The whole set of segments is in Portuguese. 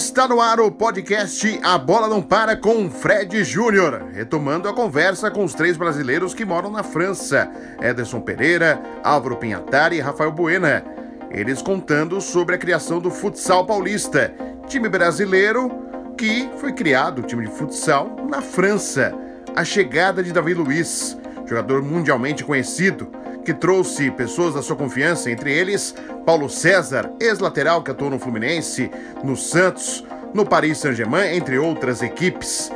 Está no ar o podcast A Bola Não Para com Fred Júnior, retomando a conversa com os três brasileiros que moram na França: Ederson Pereira, Álvaro Pinhatari e Rafael Buena. Eles contando sobre a criação do futsal paulista, time brasileiro que foi criado, time de futsal, na França. A chegada de Davi Luiz, jogador mundialmente conhecido, que trouxe pessoas da sua confiança, entre eles Paulo César, ex-lateral que atuou no Fluminense, no Santos, no Paris Saint-Germain, entre outras equipes.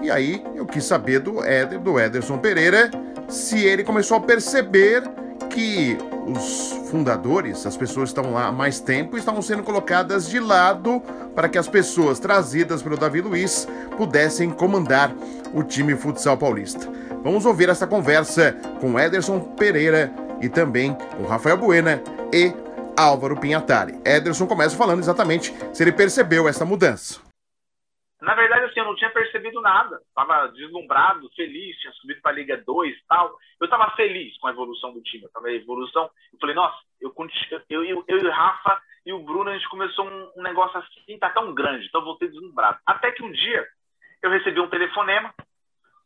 E aí eu quis saber do do Ederson Pereira, se ele começou a perceber que os fundadores, as pessoas que estão lá há mais tempo, estavam sendo colocadas de lado para que as pessoas trazidas pelo Davi Luiz pudessem comandar o time futsal paulista. Vamos ouvir essa conversa com Ederson Pereira e também com Rafael Buena e Álvaro Pinhatari. Ederson começa falando exatamente se ele percebeu essa mudança. Na verdade, assim, eu não tinha percebido nada. Estava deslumbrado, feliz, tinha subido para a Liga 2 e tal. Eu estava feliz com a evolução do time. Eu tava evolução. Eu falei, nossa, eu, eu, eu, eu e o Rafa e o Bruno, a gente começou um, um negócio assim, tá tão grande. Então eu voltei deslumbrado. Até que um dia eu recebi um telefonema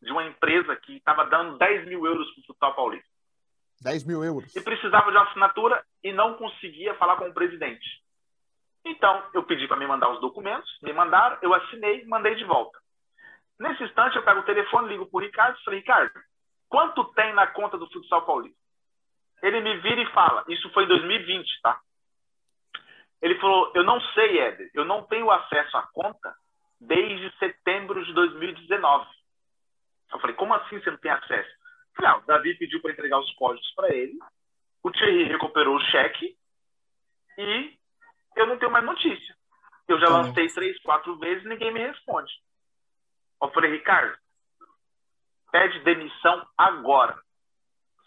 de uma empresa que estava dando 10 mil euros para o Futsal Paulista. 10 mil euros. E precisava de uma assinatura e não conseguia falar com o presidente. Então, eu pedi para me mandar os documentos, me mandaram, eu assinei mandei de volta. Nesse instante, eu pego o telefone, ligo para o Ricardo e falei, Ricardo, quanto tem na conta do Futsal Paulista? Ele me vira e fala, isso foi em 2020, tá? Ele falou, eu não sei, Éder, eu não tenho acesso à conta desde setembro de 2019. Eu falei, como assim você não tem acesso? Eu falei, ah, o Davi pediu para entregar os códigos para ele, o Thierry recuperou o cheque e eu não tenho mais notícia. Eu já tá lancei três, quatro vezes e ninguém me responde. Eu falei, Ricardo, pede demissão agora.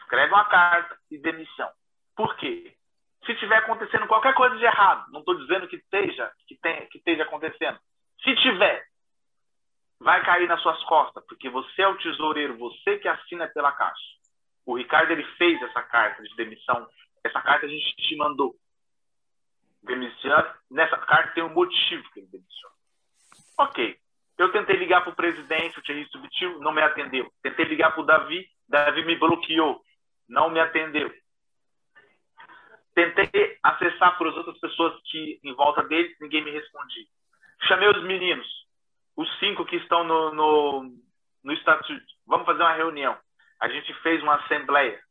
Escreve uma carta e demissão. Por quê? Se estiver acontecendo qualquer coisa de errado, não estou dizendo que esteja, que, tem, que esteja acontecendo. Se tiver, vai cair nas suas costas, porque você é o tesoureiro, você que assina pela Caixa. O Ricardo ele fez essa carta de demissão, essa carta a gente te mandou. Demissão, nessa carta tem um motivo que ele demissou. Ok. Eu tentei ligar para o presidente, o Thierry Subtil, não me atendeu. Tentei ligar para o Davi, Davi me bloqueou, não me atendeu. Tentei acessar para as outras pessoas que em volta dele, ninguém me respondia. Chamei os meninos, os cinco que estão no, no, no estatuto, vamos fazer uma reunião. A gente fez uma assembleia,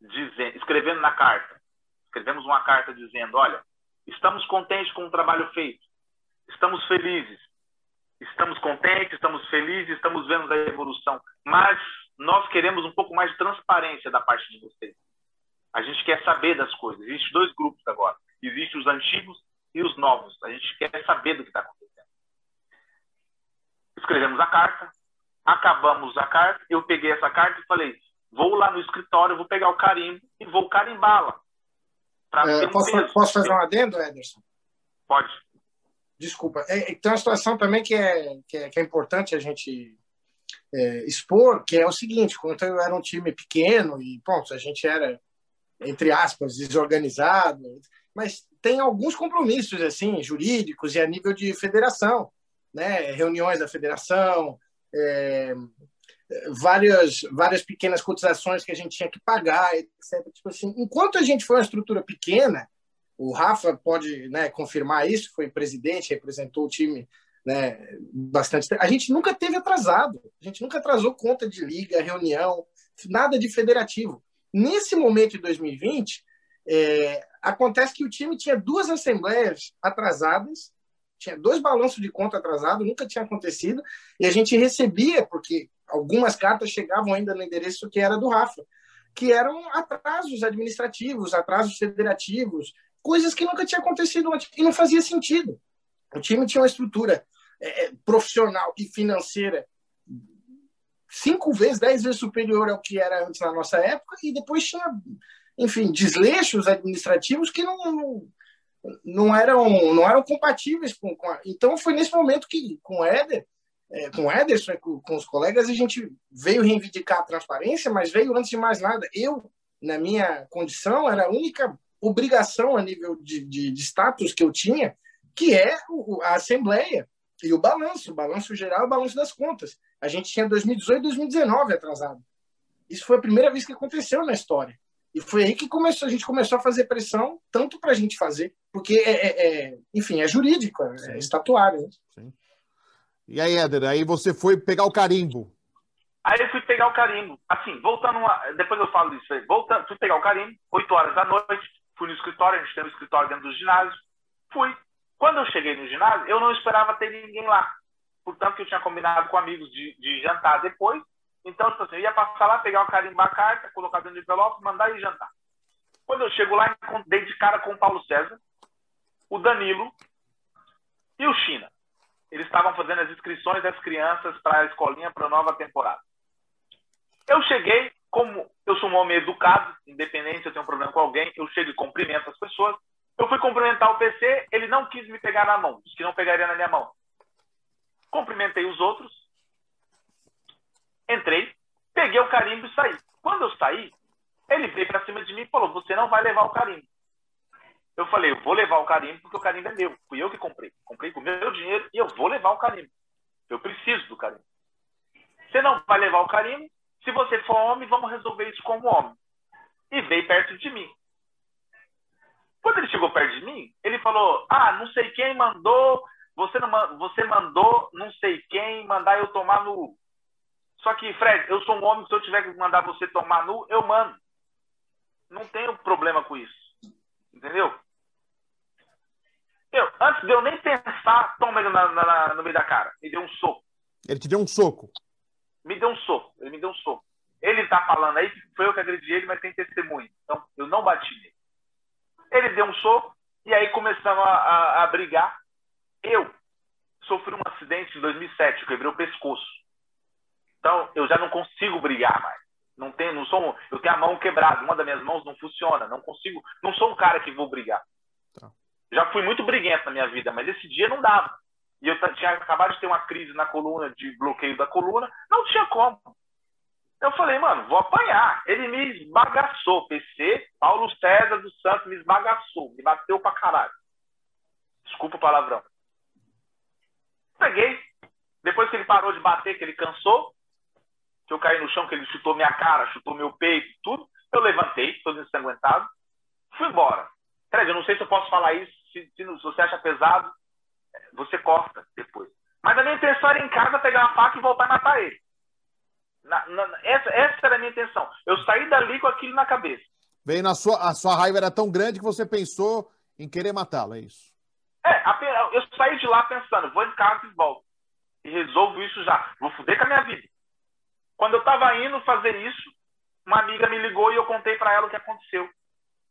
dizendo, escrevendo na carta. Escrevemos uma carta dizendo: olha, estamos contentes com o trabalho feito, estamos felizes, estamos contentes, estamos felizes, estamos vendo a evolução, mas nós queremos um pouco mais de transparência da parte de vocês. A gente quer saber das coisas. Existem dois grupos agora. Existem os antigos e os novos. A gente quer saber do que está acontecendo escrevemos a carta, acabamos a carta, eu peguei essa carta e falei, vou lá no escritório, vou pegar o carimbo e vou carimbá-la. É, um posso, posso, fazer um adendo, Ederson? Pode. Desculpa. É, tem uma situação também que é, que é, que é importante a gente é, expor, que é o seguinte, quando eu era um time pequeno e, pronto, a gente era, entre aspas, desorganizado, mas tem alguns compromissos, assim, jurídicos e a nível de federação né, reuniões da federação, é, várias, várias pequenas cotizações que a gente tinha que pagar, etc. Tipo assim, enquanto a gente foi uma estrutura pequena, o Rafa pode né, confirmar isso, foi presidente, representou o time né, bastante. A gente nunca teve atrasado, a gente nunca atrasou conta de liga, reunião, nada de federativo. Nesse momento de 2020, é, acontece que o time tinha duas assembleias atrasadas tinha dois balanços de conta atrasados, nunca tinha acontecido, e a gente recebia, porque algumas cartas chegavam ainda no endereço que era do Rafa, que eram atrasos administrativos, atrasos federativos, coisas que nunca tinha acontecido antes, e não fazia sentido. O time tinha uma estrutura é, profissional e financeira cinco vezes, dez vezes superior ao que era antes na nossa época, e depois tinha, enfim, desleixos administrativos que não, não eram, não eram compatíveis com, com a... Então foi nesse momento que, com o Éder, é, com o Ederson, com, com os colegas, a gente veio reivindicar a transparência, mas veio, antes de mais nada, eu, na minha condição, era a única obrigação a nível de, de, de status que eu tinha, que é a Assembleia e o balanço, o balanço geral o balanço das contas. A gente tinha 2018 e 2019 atrasado. Isso foi a primeira vez que aconteceu na história. E foi aí que começou, a gente começou a fazer pressão, tanto para a gente fazer, porque, é, é, é, enfim, é jurídico, é, é estatuário. Né? Sim. E aí, Éder, aí você foi pegar o carimbo. Aí eu fui pegar o carimbo. Assim, voltando, uma, depois eu falo disso aí. Voltando, fui pegar o carimbo, 8 horas da noite, fui no escritório, a gente tem um escritório dentro do ginásio. Fui. Quando eu cheguei no ginásio, eu não esperava ter ninguém lá. Portanto, eu tinha combinado com amigos de, de jantar depois. Então, tipo assim, eu ia passar lá, pegar o carimbo da carta, colocar dentro do envelope, mandar e jantar. Quando eu chego lá, dei de cara com o Paulo César, o Danilo e o China. Eles estavam fazendo as inscrições das crianças para a escolinha para a nova temporada. Eu cheguei, como eu sou um homem educado, independente se eu tenho um problema com alguém, eu chego e cumprimento as pessoas. Eu fui cumprimentar o PC, ele não quis me pegar na mão, disse que não pegaria na minha mão. Cumprimentei os outros, Entrei, peguei o carimbo e saí. Quando eu saí, ele veio para cima de mim e falou: Você não vai levar o carimbo. Eu falei: Eu vou levar o carimbo porque o carimbo é meu. Fui eu que comprei. Comprei com o meu dinheiro e eu vou levar o carimbo. Eu preciso do carimbo. Você não vai levar o carimbo. Se você for homem, vamos resolver isso como homem. E veio perto de mim. Quando ele chegou perto de mim, ele falou: Ah, não sei quem mandou, você, não, você mandou não sei quem mandar eu tomar no. Só que, Fred, eu sou um homem, se eu tiver que mandar você tomar nu, eu mando. Não tenho problema com isso. Entendeu? Eu, antes de eu nem pensar, toma ele na, na, no meio da cara. Me deu um soco. Ele te deu um soco? Me deu um soco. Ele me deu um soco. Ele tá falando aí que foi eu que agredi ele, mas tem testemunho. Então, eu não bati nele. Ele deu um soco e aí começamos a, a, a brigar. Eu sofri um acidente em 2007, eu quebrei o pescoço. Então, eu já não consigo brigar mais. Não tenho, não sou, eu tenho a mão quebrada, uma das minhas mãos não funciona, não consigo, não sou um cara que vou brigar. Tá. Já fui muito briguento na minha vida, mas esse dia não dava. E eu tinha acabado de ter uma crise na coluna, de bloqueio da coluna, não tinha como. Eu falei, mano, vou apanhar. Ele me esbagaçou. PC, Paulo César dos Santos me esbagaçou, me bateu pra caralho. Desculpa o palavrão. Peguei. Depois que ele parou de bater, que ele cansou, que eu caí no chão, que ele chutou minha cara, chutou meu peito, tudo. Eu levantei, todo ensanguentado, fui embora. Fred, eu não sei se eu posso falar isso, se, se, você acha pesado, você corta depois. Mas a minha intenção era em casa pegar uma faca e voltar e matar ele. Na, na, essa, essa era a minha intenção. Eu saí dali com aquilo na cabeça. Veio na sua, a sua raiva era tão grande que você pensou em querer matá-lo, é isso? É, eu saí de lá pensando, vou em casa e volto. E resolvo isso já. Vou fuder com a minha vida. Quando eu estava indo fazer isso, uma amiga me ligou e eu contei para ela o que aconteceu.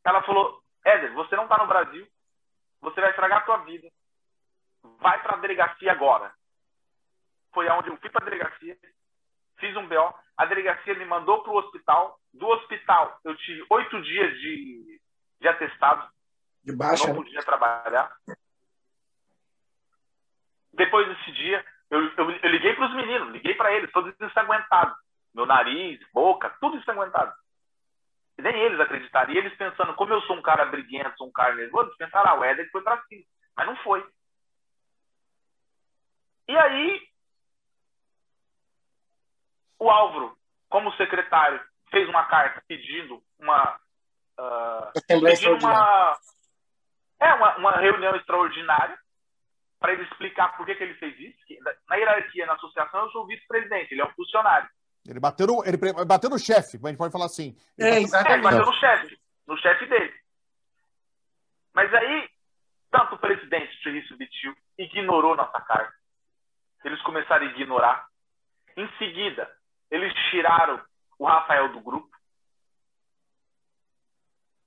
Ela falou: Éder, você não está no Brasil, você vai estragar a tua vida. Vai para a delegacia agora. Foi aonde eu fui para a delegacia, fiz um BO, a delegacia me mandou para o hospital. Do hospital, eu tive oito dias de, de atestado. De baixa. Não né? podia trabalhar. Depois desse dia, eu, eu, eu liguei para os meninos, liguei para eles, todos ensanguentados. Meu nariz, boca, tudo ensanguentado. E nem eles acreditaram. E eles pensando, como eu sou um cara briguento, sou um cara nervoso, eles pensaram, ah, o Éder foi para cima. Mas não foi. E aí, o Álvaro, como secretário, fez uma carta pedindo uma. Uh, pedindo uma, é, uma, uma reunião extraordinária para ele explicar por que, que ele fez isso. na hierarquia, na associação, eu sou vice-presidente, ele é um funcionário. Ele bateu no, ele bateu no chefe, a gente pode falar assim. Ele é. É, ele bateu no chefe, no chefe dele. Mas aí, tanto o presidente Thierry Subitil ignorou nossa carta. Eles começaram a ignorar. Em seguida, eles tiraram o Rafael do grupo.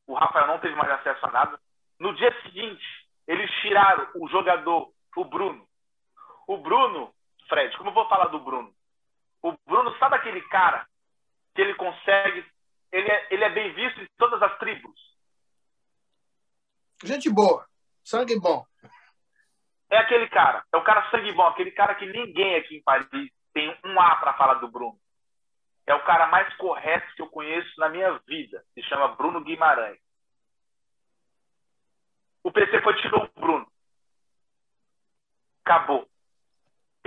O Rafael não teve mais acesso a nada. No dia seguinte, eles tiraram o jogador o Bruno. O Bruno, Fred, como eu vou falar do Bruno? O Bruno, sabe aquele cara que ele consegue. Ele é, ele é bem visto em todas as tribos. Gente boa, sangue bom. É aquele cara, é o cara sangue bom, aquele cara que ninguém aqui em Paris tem um A para falar do Bruno. É o cara mais correto que eu conheço na minha vida. Se chama Bruno Guimarães. O PC foi tirou o Bruno. acabou.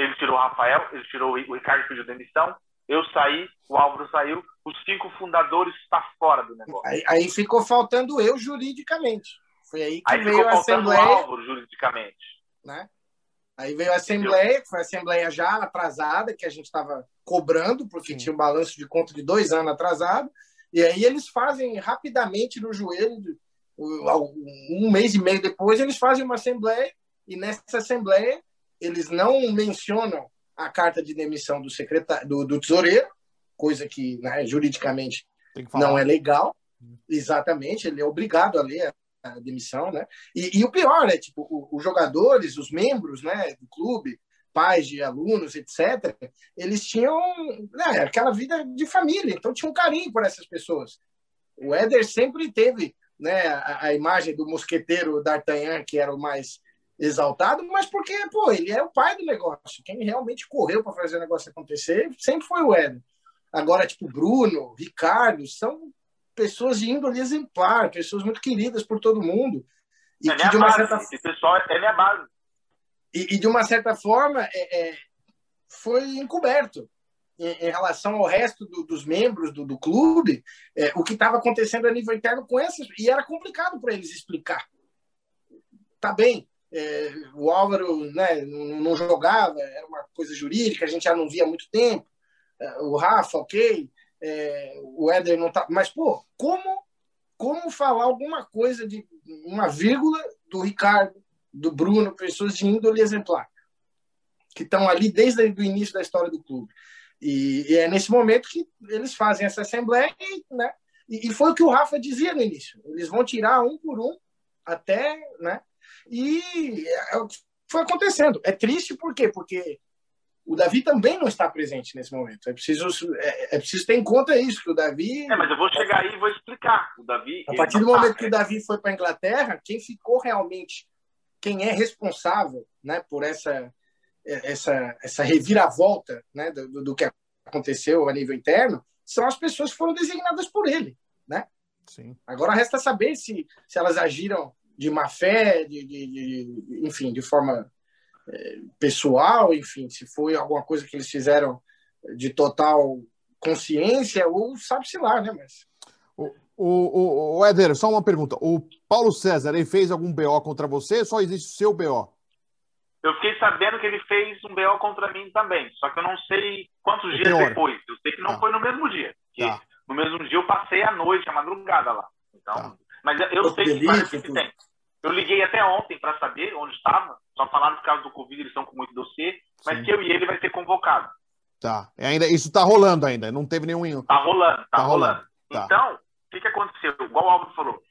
Ele tirou o Rafael, ele tirou o Ricardo pediu demissão, eu saí, o Álvaro saiu, os cinco fundadores estão fora do negócio. Aí, aí, ficou faltando eu juridicamente. Foi aí que aí veio a Assembleia. O Álvaro juridicamente. Né? Aí veio a Assembleia, que foi a Assembleia já atrasada, que a gente estava cobrando, porque Sim. tinha um balanço de conta de dois anos atrasado. E aí eles fazem rapidamente no joelho, um mês e meio depois, eles fazem uma Assembleia, e nessa Assembleia eles não mencionam a carta de demissão do, secretário, do, do tesoureiro, coisa que né, juridicamente não é legal. Exatamente, ele é obrigado a ler a demissão, né? E, e o pior, né? Tipo, os jogadores, os membros, né, do clube, pais de alunos, etc., eles tinham né, aquela vida de família, então tinham um carinho por essas pessoas. O Éder sempre teve né, a, a imagem do mosqueteiro D'Artagnan, que era o mais exaltado, mas porque, pô, ele é o pai do negócio. Quem realmente correu para fazer o negócio acontecer sempre foi o Éder. Agora, tipo, Bruno, Ricardo, são pessoas de índole exemplar, pessoas muito queridas por todo mundo. E é de uma base, certa... Esse pessoal é minha base. E, e de uma certa forma, é, é, foi encoberto em, em, relação ao resto do, dos membros do, do clube, é, o que estava acontecendo a nível interno com essas, e era complicado para eles explicar. Tá bem, é, o Álvaro né, não jogava, era uma coisa jurídica, a gente já não via há muito tempo. É, o Rafa, ok. É, o Éder não tá. Mas, pô, como, como falar alguma coisa de uma vírgula do Ricardo, do Bruno, pessoas de índole exemplar, que estão ali desde o início da história do clube. E, e, é nesse momento que eles fazem essa assembleia, né? E, e foi o que o Rafa dizia no início. Eles vão tirar um por um até, né? E é foi acontecendo. É triste por quê? Porque o Davi também não está presente nesse momento. É preciso, é, é, preciso ter em conta isso, que o Davi. É, mas eu vou chegar aí e vou explicar. O Davi. A partir do tá momento tá, que o Davi foi para a Inglaterra, quem ficou realmente, quem é responsável né, por essa, essa, essa reviravolta né, do, do que aconteceu a nível interno, são as pessoas que foram designadas por ele. Né? Sim. Agora resta saber se, se elas agiram de má fé, de, de, de enfim, de forma é, pessoal, enfim, se foi alguma coisa que eles fizeram de total consciência, ou sabe-se lá, né? Mas... O, o, o, Éder, só uma pergunta. O Paulo César, ele fez algum BO contra você ou só existe o seu BO? Eu fiquei sabendo que ele fez um BO contra mim também, só que eu não sei quantos dias depois. Eu sei que não tá. foi no mesmo dia. Tá. No mesmo dia eu passei a noite, a madrugada lá. Então, tá. Mas eu, eu sei que parece que tem. Eu liguei até ontem para saber onde estava. Só falaram por causa do Covid, eles estão com muito dossiê, mas Sim. que eu e ele vai ser convocado. Tá. E ainda, isso está rolando ainda, não teve nenhum. Tá rolando, tá, tá rolando. rolando. Tá. Então, o que, que aconteceu? Igual o Álvaro falou.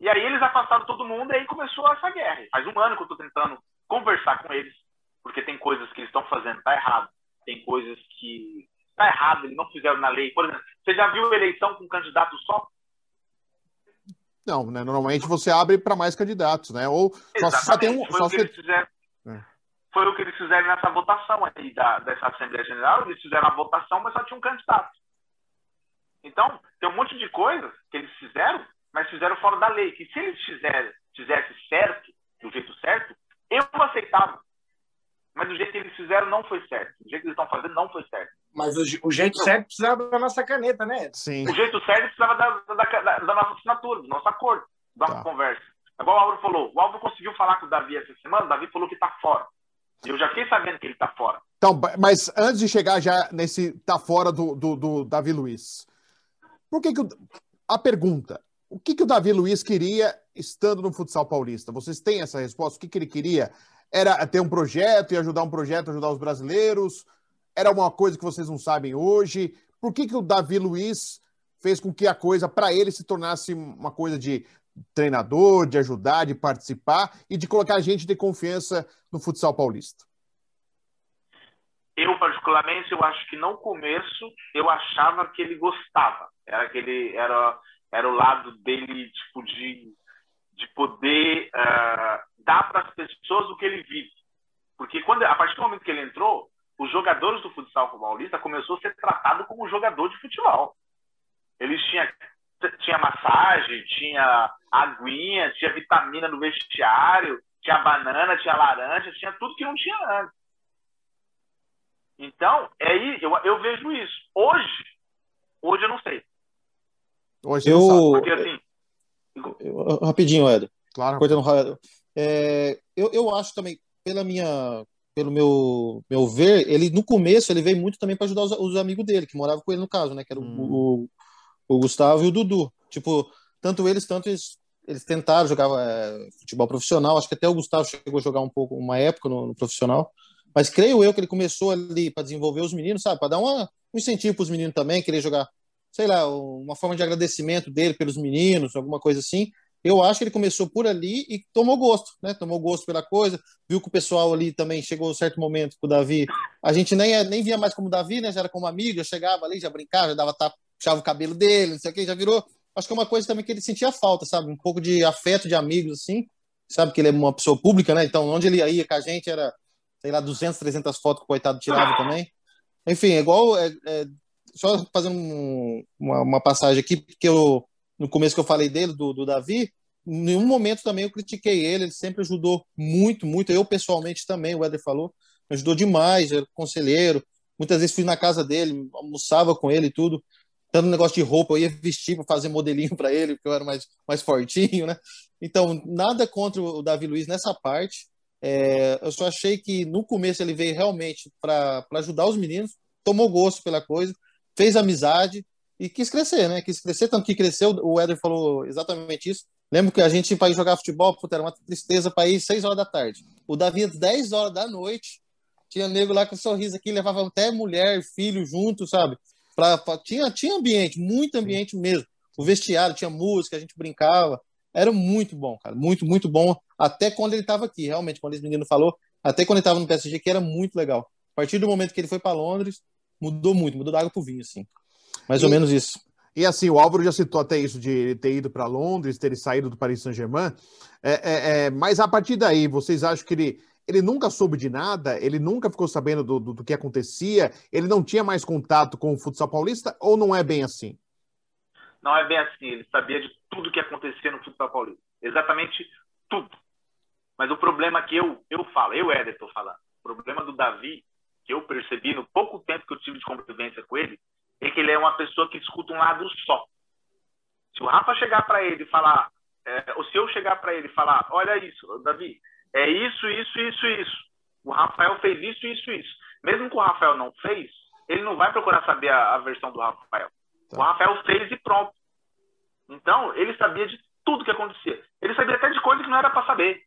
E aí eles afastaram todo mundo e aí começou essa guerra. Faz um ano que eu estou tentando conversar com eles, porque tem coisas que eles estão fazendo, tá errado. Tem coisas que tá errado, eles não fizeram na lei. Por exemplo, você já viu eleição com candidato só? Não, né? Normalmente você abre para mais candidatos, né? Ou só, só tem um. Foi, só o que eles fizeram, é. foi o que eles fizeram nessa votação aí da, dessa Assembleia Geral. Eles fizeram a votação, mas só tinha um candidato. Então, tem um monte de coisas que eles fizeram, mas fizeram fora da lei. Que se eles fizerem, fizessem certo, do jeito certo, eu aceitava. Mas do jeito que eles fizeram não foi certo. Do jeito que eles estão fazendo não foi certo. Mas o, o jeito não. certo precisava da nossa caneta, né? Sim. O jeito certo precisava da, da, da, da nossa assinatura, do nosso acordo, da nossa tá. conversa. Igual o Álvaro falou. O Álvaro conseguiu falar com o Davi essa semana, o Davi falou que está fora. Eu já fiquei sabendo que ele está fora. Então, mas antes de chegar já nesse tá fora do, do, do Davi Luiz, por que que o, a pergunta, o que que o Davi Luiz queria estando no futsal paulista? Vocês têm essa resposta? O que que ele queria? Era ter um projeto e ajudar um projeto, ajudar os brasileiros? Era uma coisa que vocês não sabem hoje? Por que, que o Davi Luiz fez com que a coisa, para ele, se tornasse uma coisa de treinador, de ajudar, de participar e de colocar a gente de confiança no futsal paulista? Eu, particularmente, eu acho que no começo eu achava que ele gostava. Era aquele, era, era o lado dele, tipo, de, de poder uh, dar para as pessoas o que ele vive. Porque quando, a partir do momento que ele entrou, os jogadores do futsal paulista começou a ser tratado como jogador de futebol. Eles tinham tinha massagem, tinha aguinha, tinha vitamina no vestiário, tinha banana, tinha laranja, tinha tudo que não tinha antes. Então, é aí eu, eu vejo isso. Hoje, hoje eu não sei. Hoje eu, Porque, assim, eu, rapidinho, Éder. Claro. Cortando, é, eu, eu acho também, pela minha, pelo meu, meu ver, ele no começo ele veio muito também para ajudar os, os, amigos dele, que moravam com ele no caso, né? Que era hum. o, o, Gustavo e o Dudu. Tipo, tanto eles, tanto eles, eles tentaram jogar é, futebol profissional. Acho que até o Gustavo chegou a jogar um pouco, uma época no, no profissional. Mas creio eu que ele começou ali para desenvolver os meninos, sabe? Para dar uma, um incentivo para os meninos também, querer jogar, sei lá, uma forma de agradecimento dele pelos meninos, alguma coisa assim. Eu acho que ele começou por ali e tomou gosto, né? Tomou gosto pela coisa, viu que o pessoal ali também chegou um certo momento com o Davi. A gente nem, nem via mais como Davi, né? Já era como amigo, já chegava ali, já brincava, já dava tapa, puxava o cabelo dele, não sei o que, já virou. Acho que é uma coisa também que ele sentia falta, sabe? Um pouco de afeto de amigos, assim. Sabe que ele é uma pessoa pública, né? Então, onde ele ia com a gente era, sei lá, 200, 300 fotos que o coitado tirava também. Enfim, é igual. É, é, só fazendo um, uma, uma passagem aqui, porque eu no começo que eu falei dele, do, do Davi, em nenhum momento também eu critiquei ele, ele sempre ajudou muito, muito. Eu pessoalmente também, o Éder falou, ajudou demais, era conselheiro. Muitas vezes fui na casa dele, almoçava com ele e tudo. Tanto negócio de roupa, eu ia vestir para fazer modelinho para ele, porque eu era mais, mais fortinho, né? Então, nada contra o Davi Luiz nessa parte. É, eu só achei que no começo ele veio realmente para ajudar os meninos, tomou gosto pela coisa, fez amizade, e quis crescer, né? Quis crescer, tanto que cresceu. O Éder falou exatamente isso. Lembro que a gente, para ir jogar futebol, puta, era uma tristeza para ir 6 horas da tarde. O Davi, 10 horas da noite, tinha nego lá com um sorriso aqui, levava até mulher, filho junto, sabe? Pra, pra, tinha, tinha ambiente, muito ambiente mesmo. O vestiário, tinha música, a gente brincava. Era muito bom, cara. Muito, muito bom. Até quando ele estava aqui, realmente, quando esse menino falou, até quando ele estava no PSG, que era muito legal. A partir do momento que ele foi para Londres, mudou muito, mudou da água pro vinho, assim. Mais e, ou menos isso. E assim, o Álvaro já citou até isso de ter ido para Londres, ter saído do Paris Saint-Germain. É, é, é, mas a partir daí, vocês acham que ele, ele nunca soube de nada? Ele nunca ficou sabendo do, do, do que acontecia? Ele não tinha mais contato com o futsal paulista? Ou não é bem assim? Não é bem assim. Ele sabia de tudo que acontecia no futsal paulista. Exatamente tudo. Mas o problema que eu, eu falo, eu, Éder, estou falando, o problema do Davi, que eu percebi no pouco tempo que eu tive de convivência com ele, é que ele é uma pessoa que escuta um lado só. Se o Rafa chegar para ele e falar, é, ou se eu chegar para ele e falar, olha isso, Davi, é isso, isso, isso, isso. O Rafael fez isso, isso, isso. Mesmo que o Rafael não fez, ele não vai procurar saber a, a versão do Rafael. Tá. O Rafael fez e pronto. Então, ele sabia de tudo que acontecia. Ele sabia até de coisas que não era para saber.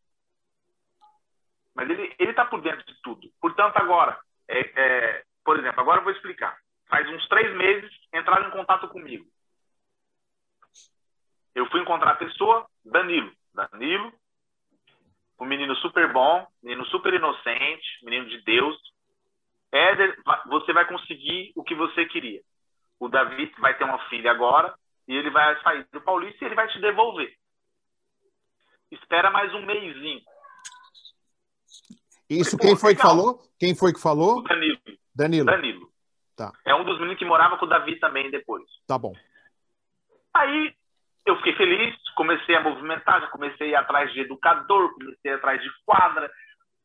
Mas ele está por dentro de tudo. Portanto, agora, é, é, por exemplo, agora eu vou explicar faz uns três meses, entraram em contato comigo. Eu fui encontrar a pessoa, Danilo. Danilo, um menino super bom, menino super inocente, menino de Deus. Éder, você vai conseguir o que você queria. O Davi vai ter uma filha agora e ele vai sair do Paulista e ele vai te devolver. Espera mais um mêsinho. Isso quem foi que falou? Quem foi que falou? O Danilo. Danilo. Danilo. Tá. É um dos meninos que morava com o Davi também depois. Tá bom. Aí eu fiquei feliz, comecei a movimentar, já comecei a ir atrás de educador, comecei a ir atrás de quadra,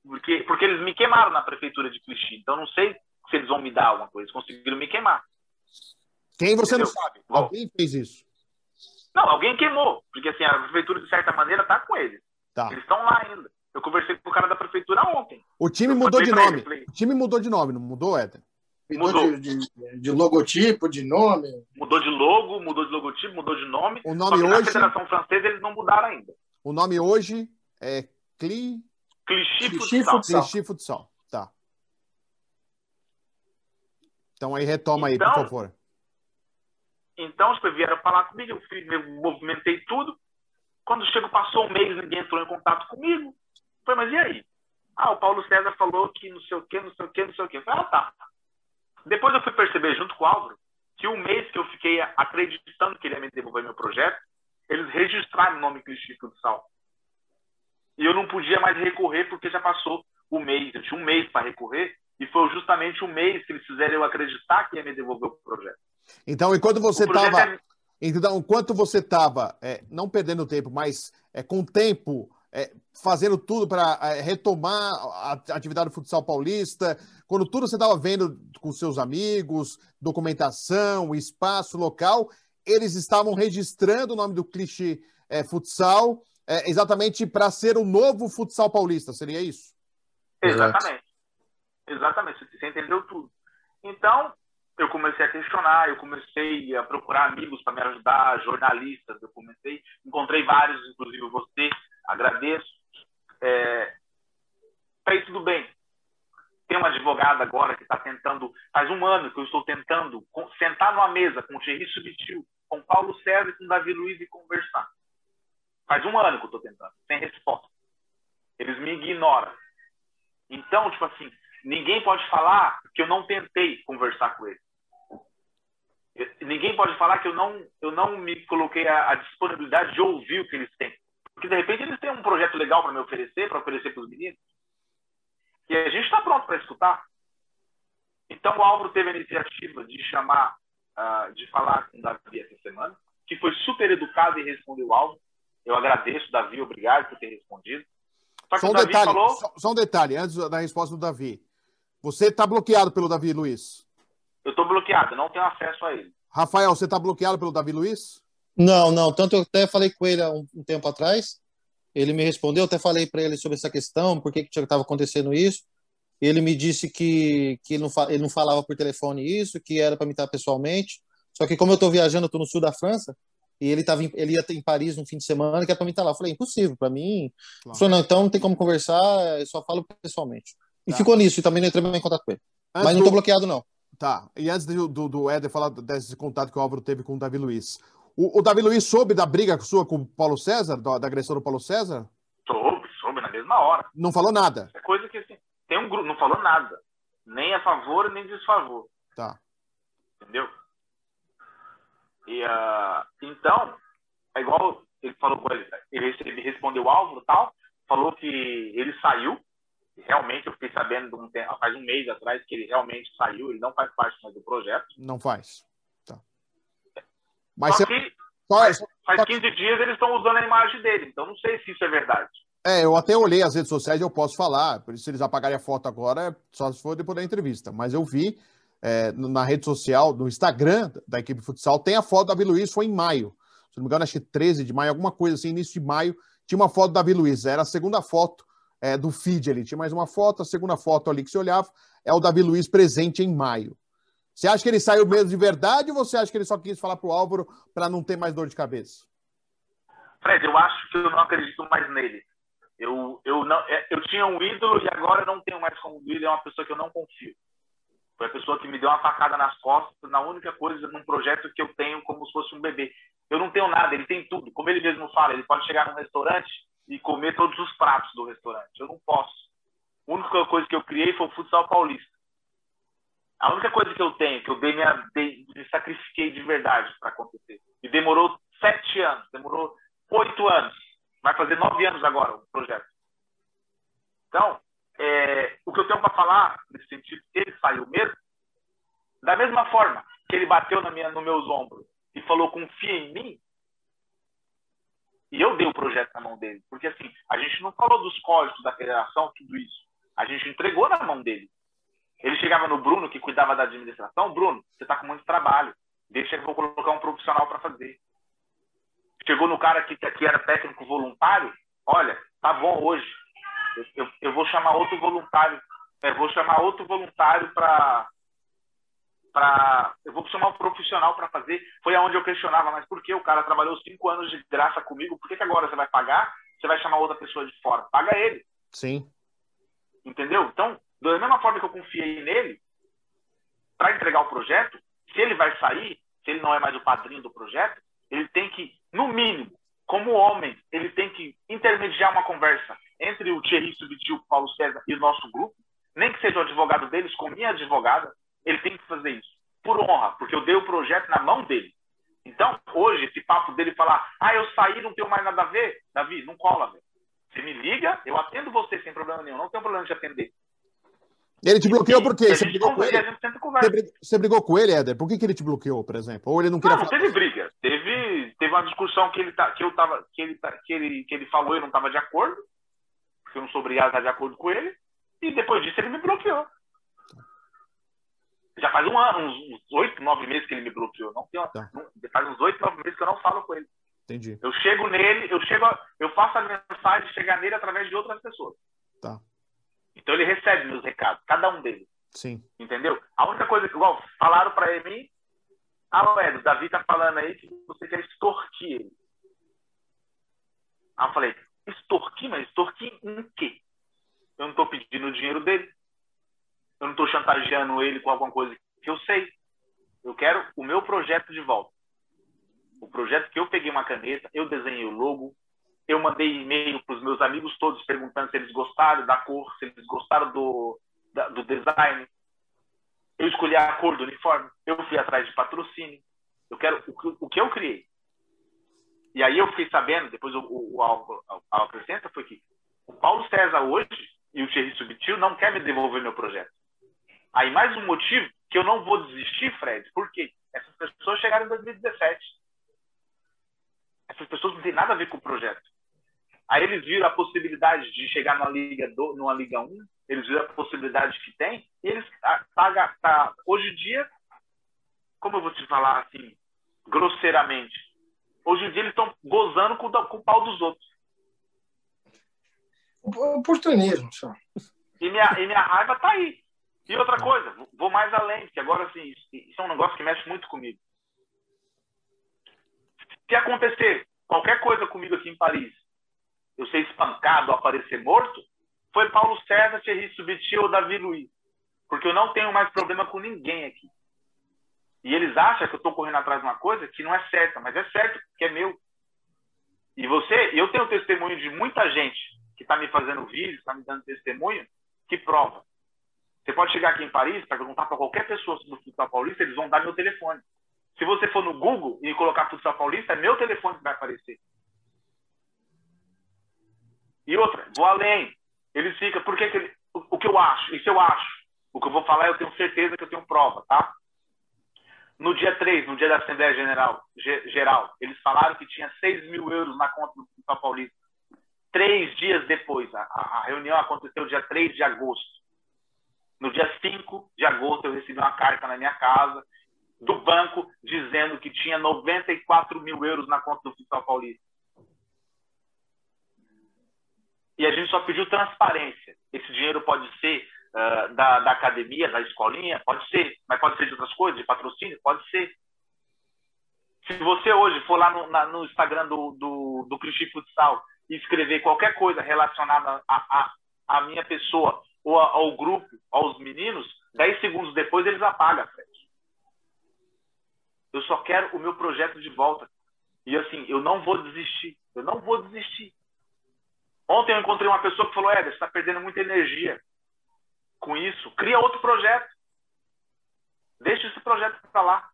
porque, porque eles me queimaram na prefeitura de Clichy. Então não sei se eles vão me dar alguma coisa, eles conseguiram me queimar. Quem você Entendeu? não sabe? Bom, alguém fez isso? Não, alguém queimou, porque assim, a prefeitura de certa maneira tá com eles. Tá. Eles estão lá ainda. Eu conversei com o cara da prefeitura ontem. O time eu mudou de nome. Ele, falei, o time mudou de nome, não mudou, Éter? Mudou de, de, de, logotipo, de nome. Mudou de logo, mudou de logotipo, mudou de nome. O nome hoje. Na Federação Francesa eles não mudaram ainda. O nome hoje é Cli. Clichy Futsal. Clichy Futsal. Tá. Então aí retoma então, aí, por favor. Então, os vieram falar comigo, eu, fiz, eu movimentei tudo. Quando chego, passou um mês, ninguém entrou em contato comigo. Falei, mas e aí? Ah, o Paulo César falou que não sei o que, não sei o que, não sei o que. Falei, ah, tá. Depois eu fui perceber, junto com o Álvaro, que o mês que eu fiquei acreditando que ele ia me devolver meu projeto, eles registraram o nome Cristi Futsal. E eu não podia mais recorrer porque já passou o mês. Eu tinha um mês para recorrer e foi justamente o mês que eles fizeram eu acreditar que ia me devolver o projeto. Então, enquanto você estava. É... Então, enquanto você estava, é, não perdendo tempo, mas é, com tempo é, fazendo tudo para é, retomar a atividade do futsal paulista, quando tudo você estava vendo com seus amigos, documentação, espaço, local, eles estavam registrando o nome do clichê é, futsal é, exatamente para ser o novo futsal paulista, seria isso? Exatamente. Exatamente, você entendeu tudo. Então, eu comecei a questionar, eu comecei a procurar amigos para me ajudar, jornalistas, eu comecei, encontrei vários, inclusive você, agradeço. É, tá aí tudo bem. Tem uma advogada agora que está tentando, faz um ano que eu estou tentando sentar numa mesa com o Thierry Subtil, com Paulo César e com Davi Luiz e conversar. Faz um ano que eu estou tentando, sem resposta. Eles me ignoram. Então, tipo assim, ninguém pode falar que eu não tentei conversar com eles. Ninguém pode falar que eu não, eu não me coloquei a disponibilidade de ouvir o que eles têm. Porque, de repente, eles têm um projeto legal para me oferecer, para oferecer para os meninos. E a gente está pronto para escutar. Então, o Álvaro teve a iniciativa de chamar, uh, de falar com o Davi essa semana, que foi super educado e respondeu o Álvaro. Eu agradeço, Davi, obrigado por ter respondido. Só, só um detalhe, falou... só, só, um detalhe, antes da resposta do Davi. Você está bloqueado pelo Davi Luiz? Eu estou bloqueado, não tenho acesso a ele. Rafael, você está bloqueado pelo Davi Luiz? Não, não. Tanto eu até falei com ele há um, um tempo atrás. Ele me respondeu, até falei para ele sobre essa questão, por que estava acontecendo isso. Ele me disse que, que ele, não, ele não falava por telefone isso, que era para me estar pessoalmente. Só que como eu estou viajando, estou no sul da França, e ele, tava em, ele ia em Paris no fim de semana, que era para mim estar lá. Eu falei, impossível, para mim. Claro. Falei, não, então não tem como conversar, eu só falo pessoalmente. E tá. ficou nisso, e também não entrei em contato com ele. Antes Mas não estou do... bloqueado, não. Tá. E antes do, do, do Éder falar desse contato que o Álvaro teve com o Davi Luiz, o, o Davi Luiz soube da briga sua com o Paulo César, da, da agressão do Paulo César? Soube, soube na mesma hora. Não falou nada? É coisa que assim, tem um grupo, não falou nada. Nem a favor, nem desfavor. Tá. Entendeu? E, uh, então, é igual ele falou com ele, ele, ele respondeu o Álvaro tal, falou que ele saiu, realmente eu fiquei sabendo um tempo, faz um mês atrás que ele realmente saiu, ele não faz parte mais do projeto. Não faz. Mas Só você... faz, faz 15 dias eles estão usando a imagem dele, então não sei se isso é verdade. É, eu até olhei as redes sociais e eu posso falar, por isso se eles apagarem a foto agora, é só se for depois da entrevista. Mas eu vi é, na rede social, no Instagram da equipe futsal, tem a foto da Davi Luiz, foi em maio. Se não me engano, acho que 13 de maio, alguma coisa assim, início de maio, tinha uma foto da Davi Luiz. Era a segunda foto é, do feed ali. Tinha mais uma foto, a segunda foto ali que você olhava é o Davi Luiz presente em maio. Você acha que ele saiu mesmo de verdade ou você acha que ele só quis falar pro Álvaro para não ter mais dor de cabeça? Fred, eu acho que eu não acredito mais nele. Eu, eu, não, é, eu tinha um ídolo e agora não tenho mais como ídolo, é uma pessoa que eu não confio. Foi a pessoa que me deu uma facada nas costas na única coisa, num projeto que eu tenho como se fosse um bebê. Eu não tenho nada, ele tem tudo. Como ele mesmo fala, ele pode chegar num restaurante e comer todos os pratos do restaurante. Eu não posso. A única coisa que eu criei foi o futsal paulista. A única coisa que eu tenho, que eu dei minha, dei, me sacrifiquei de verdade para acontecer. E demorou sete anos, demorou oito anos. Vai fazer nove anos agora o projeto. Então, é, o que eu tenho para falar nesse sentido, ele saiu mesmo, da mesma forma que ele bateu na minha, no meus ombros e falou confia em mim, e eu dei o projeto na mão dele. Porque, assim, a gente não falou dos códigos da federação, tudo isso. A gente entregou na mão dele. Ele chegava no Bruno, que cuidava da administração. Bruno, você está com muito trabalho. Deixa que eu vou colocar um profissional para fazer. Chegou no cara que, que era técnico voluntário. Olha, tá bom hoje. Eu, eu, eu vou chamar outro voluntário. É, vou chamar outro voluntário para para eu vou chamar um profissional para fazer. Foi aonde eu questionava, mas por que o cara trabalhou cinco anos de graça comigo? Por que, que agora você vai pagar? Você vai chamar outra pessoa de fora? Paga ele. Sim. Entendeu? Então, da mesma forma que eu confiei nele para entregar o projeto, se ele vai sair, se ele não é mais o padrinho do projeto, ele tem que, no mínimo, como homem, ele tem que intermediar uma conversa entre o Thierry Subtil, Paulo César e o nosso grupo, nem que seja o advogado deles com minha advogada, ele tem que fazer isso. Por honra, porque eu dei o projeto na mão dele. Então, hoje, esse papo dele falar, ah, eu saí, não tenho mais nada a ver, Davi, não cola, velho. Você me liga, eu atendo você sem problema nenhum, não tenho problema de atender. Ele te bloqueou por quê? Você brigou, com ele? Você, brigou com ele, Éder? Por que, que ele te bloqueou, por exemplo? Ou ele não queria Não, não teve briga. Teve, teve uma discussão que ele, tá, que eu tava, que ele, tá, que ele, que ele falou e eu não estava de acordo, porque eu não sou obrigado a estar de acordo com ele, e depois disso ele me bloqueou. Já faz um ano, uns oito, nove meses que ele me bloqueou. Não, tá. não, faz uns oito, nove meses que eu não falo com ele. Entendi. Eu chego nele, eu chego, eu faço a mensagem chegar nele através de outras pessoas. Tá. Então ele recebe meus recados, cada um deles. Sim. Entendeu? A única coisa que, igual, falaram para mim, ah, ué, o Davi tá falando aí que você quer extorquir ele. Aí eu falei, extorquir? Mas extorquir em quê? Eu não tô pedindo o dinheiro dele. Eu não tô chantageando ele com alguma coisa que eu sei. Eu quero o meu projeto de volta. O projeto que eu peguei uma caneta, eu desenhei o logo, eu mandei e-mail para os meus amigos todos perguntando se eles gostaram da cor, se eles gostaram do, da, do design. Eu escolhi a cor do uniforme. Eu fui atrás de patrocínio. Eu quero o, o que eu criei. E aí eu fiquei sabendo, depois o, o, o, acrescenta, foi que o Paulo César hoje e o Thierry Subtil não quer me devolver meu projeto. Aí mais um motivo que eu não vou desistir, Fred, porque essas pessoas chegaram em 2017. Essas pessoas não têm nada a ver com o projeto. Aí eles viram a possibilidade de chegar numa Liga, do, numa Liga 1, eles viram a possibilidade que tem, e eles pagam. Tá, hoje em dia, como eu vou te falar assim, grosseiramente, hoje em dia eles estão gozando com, com o pau dos outros. Oportunismo, só. E minha, e minha raiva tá aí. E outra coisa, vou mais além, porque agora assim, isso é um negócio que mexe muito comigo. Se acontecer qualquer coisa comigo aqui em Paris, eu ser espancado, aparecer morto, foi Paulo César, Thierry Subtil ou Davi Luiz. Porque eu não tenho mais problema com ninguém aqui. E eles acham que eu estou correndo atrás de uma coisa que não é certa, mas é certo, que é meu. E você, eu tenho testemunho de muita gente que está me fazendo vídeo, está me dando testemunho, que prova. Você pode chegar aqui em Paris para perguntar para qualquer pessoa sobre o futsal paulista, eles vão dar meu telefone. Se você for no Google e colocar futsal paulista, é meu telefone que vai aparecer. E outra, vou além. Eles ficam, por que, que ele, o, o, que eu acho? Isso eu acho. O que eu vou falar, eu tenho certeza que eu tenho prova, tá? No dia 3, no dia da Assembleia General, geral, eles falaram que tinha 6 mil euros na conta do São Paulista. Três dias depois, a, a reunião aconteceu dia 3 de agosto. No dia 5 de agosto, eu recebi uma carta na minha casa do banco dizendo que tinha 94 mil euros na conta do Fiscal Paulista. E a gente só pediu transparência. Esse dinheiro pode ser uh, da, da, academia, da escolinha, pode ser, mas pode ser de outras coisas, de patrocínio, pode ser. Se você hoje for lá no, na, no Instagram do, do, do Cristi Futsal e escrever qualquer coisa relacionada a, a, a minha pessoa ou a, ao grupo, aos meninos, 10 segundos depois eles apagam, Fred. Eu só quero o meu projeto de volta. E assim, eu não vou desistir. Eu não vou desistir. Ontem eu encontrei uma pessoa que falou: Éder, você está perdendo muita energia com isso. Cria outro projeto. Deixa esse projeto para lá.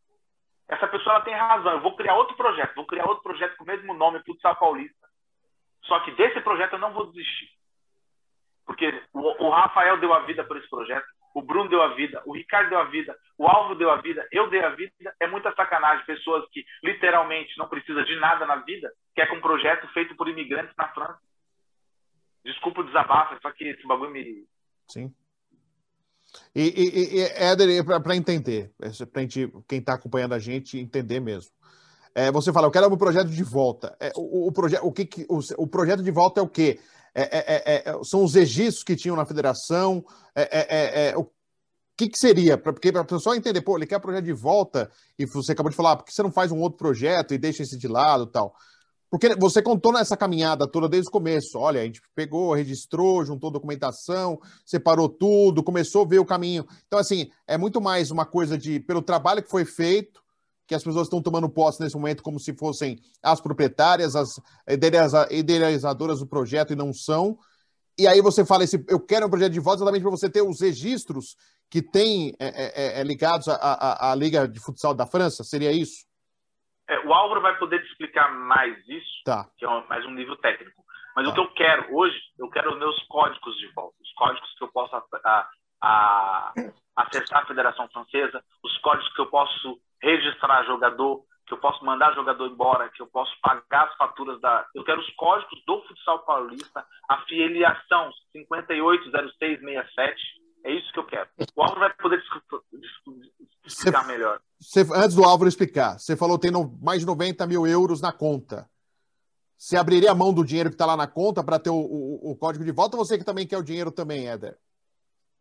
Essa pessoa tem razão. Eu vou criar outro projeto. Vou criar outro projeto com o mesmo nome, Futsal Paulista. Só que desse projeto eu não vou desistir. Porque o, o Rafael deu a vida por esse projeto. O Bruno deu a vida, o Ricardo deu a vida, o Alvo deu a vida, eu dei a vida. É muita sacanagem. Pessoas que literalmente não precisam de nada na vida, quer com um projeto feito por imigrantes na França. Desculpa o desabafo, só que esse bagulho me. Sim. E, e, e Éder, para entender, para quem está acompanhando a gente entender mesmo. É, você fala, eu quero um projeto de volta. É, o, o, proje o, que, o, o, projeto de volta é o quê? É, é, é, é são os registros que tinham na federação? o que, que seria? Pra, porque para a pessoa entender, pô, ele quer projeto de volta, e você acabou de falar, ah, por que você não faz um outro projeto e deixa esse de lado tal? Porque você contou nessa caminhada toda desde o começo. Olha, a gente pegou, registrou, juntou documentação, separou tudo, começou a ver o caminho. Então, assim, é muito mais uma coisa de, pelo trabalho que foi feito, que as pessoas estão tomando posse nesse momento como se fossem as proprietárias, as idealizadoras do projeto e não são. E aí você fala, esse, eu quero um projeto de voto exatamente para você ter os registros que tem é, é, é, ligados à, à Liga de Futsal da França? Seria isso? É, o Álvaro vai poder te explicar mais isso, tá. que é um, mais um nível técnico. Mas tá. o que eu quero hoje, eu quero os meus códigos de volta, os códigos que eu possa a, a acessar a Federação Francesa, os códigos que eu posso registrar jogador, que eu posso mandar jogador embora, que eu posso pagar as faturas da. Eu quero os códigos do futsal paulista, a filiação 580667. É isso que eu quero. O Álvaro vai poder explicar melhor. Você, antes do Álvaro explicar, você falou que tem no, mais de 90 mil euros na conta. Você abriria a mão do dinheiro que está lá na conta para ter o, o, o, código de volta ou você que também quer o dinheiro também, Éder?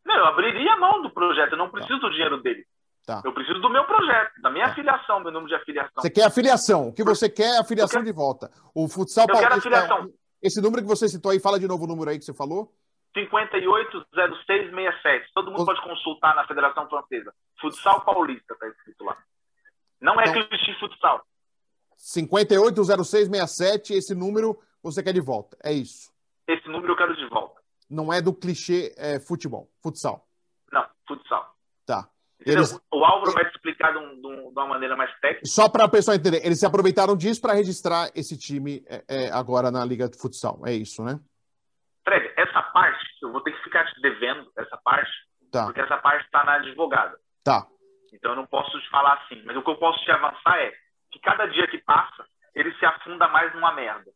Não, eu abriria a mão do projeto, eu não preciso tá. do dinheiro dele. Tá. Eu preciso do meu projeto, da minha tá. afiliação, meu número de afiliação. Você quer afiliação. O que você quer é afiliação quero... de volta. O futsal Eu quero afiliação. Esse número que você citou aí, fala de novo o número aí que você falou. 580667. Todo mundo o... pode consultar na Federação Francesa. Futsal Paulista está escrito lá. Não é então, clichê futsal. 580667, esse número você quer de volta. É isso. Esse número eu quero de volta. Não é do clichê é, futebol, futsal. Não, futsal. Tá. Eles... O Álvaro vai te explicar de, um, de, um, uma maneira mais técnica. Só para a pessoa entender, eles se aproveitaram disso para registrar esse time é, é, agora na Liga de Futsal. É isso, né? Parte, eu vou ter que ficar te devendo essa parte, tá. porque essa parte está na advogada. Tá. Então eu não posso te falar assim. Mas o que eu posso te avançar é que cada dia que passa, ele se afunda mais numa merda.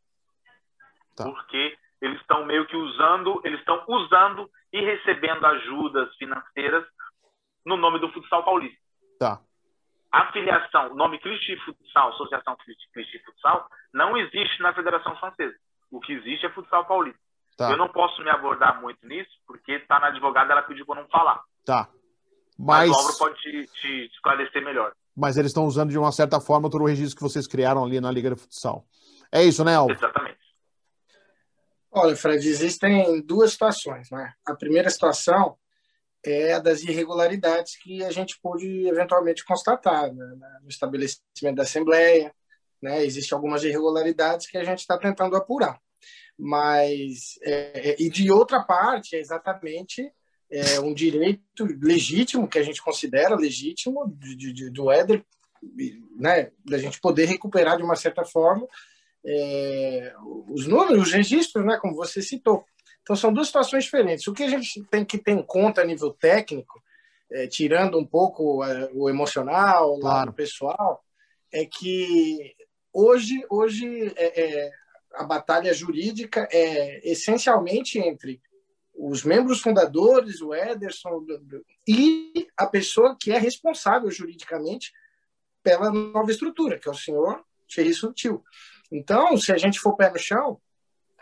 Tá. Porque eles estão meio que usando, eles estão usando e recebendo ajudas financeiras no nome do futsal paulista. Tá. A filiação, o nome Cristi Futsal, Associação Cristi Futsal, não existe na Federação Francesa. O que existe é futsal paulista. Tá. Eu não posso me abordar muito nisso, porque está na advogada, ela pediu para não falar. Tá. Mas, Mas o Álvaro pode te, te esclarecer melhor. Mas eles estão usando de uma certa forma todo o registro que vocês criaram ali na Liga de Futsal. É isso, né, Álvaro? Exatamente. Olha, Fred, existem duas situações. Né? A primeira situação é a das irregularidades que a gente pôde eventualmente constatar né? no estabelecimento da Assembleia. Né? Existem algumas irregularidades que a gente está tentando apurar. Mas, é, é, e de outra parte, é exatamente é, um direito legítimo, que a gente considera legítimo, de, de, do Éder, né? da gente poder recuperar de uma certa forma é, os números, os registros, né? como você citou. Então, são duas situações diferentes. O que a gente tem que ter em conta a nível técnico, é, tirando um pouco é, o emocional, o claro. lado pessoal, é que hoje, hoje é, é, a batalha jurídica é essencialmente entre os membros fundadores, o Ederson, e a pessoa que é responsável juridicamente pela nova estrutura, que é o senhor Thierry Sutil. Então, se a gente for pé no chão,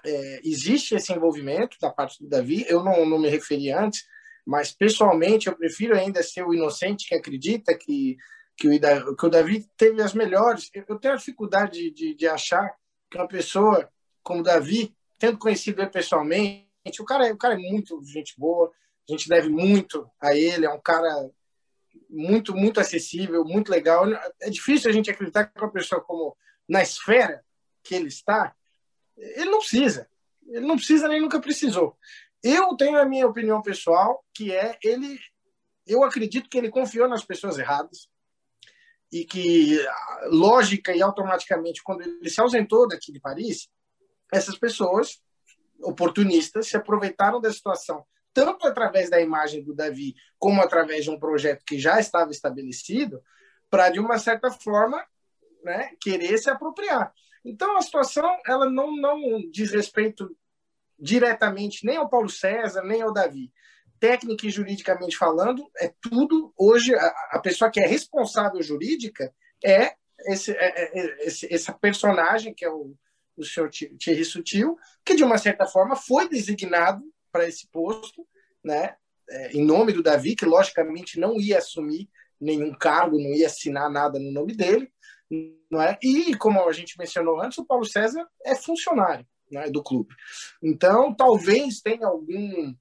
é, existe esse envolvimento da parte do Davi. Eu não, não me referi antes, mas pessoalmente eu prefiro ainda ser o inocente que acredita que, que, o, que o Davi teve as melhores. Eu tenho a dificuldade de, de, de achar que uma pessoa como Davi, tendo conhecido ele pessoalmente, o cara, é, o cara é muito gente boa, a gente deve muito a ele, é um cara muito, muito acessível, muito legal. É difícil a gente acreditar que uma pessoa como na esfera que ele está, ele não precisa. Ele não precisa nem nunca precisou. Eu tenho a minha opinião pessoal, que é ele. Eu acredito que ele confiou nas pessoas erradas e que, lógica e automaticamente, quando ele se ausentou daqui de Paris, essas pessoas oportunistas se aproveitaram da situação, tanto através da imagem do Davi, como através de um projeto que já estava estabelecido, para, de uma certa forma, né, querer se apropriar. Então, a situação ela não, não diz respeito diretamente nem ao Paulo César, nem ao Davi. Técnica e juridicamente falando, é tudo. Hoje, a, a pessoa que é responsável jurídica é, esse, é, é, é esse, essa personagem, que é o, o senhor Thierry Sutil, que, de uma certa forma, foi designado para esse posto, né, é, em nome do Davi, que, logicamente, não ia assumir nenhum cargo, não ia assinar nada no nome dele, não é? E, como a gente mencionou antes, o Paulo César é funcionário né, do clube. Então, talvez tenha algum,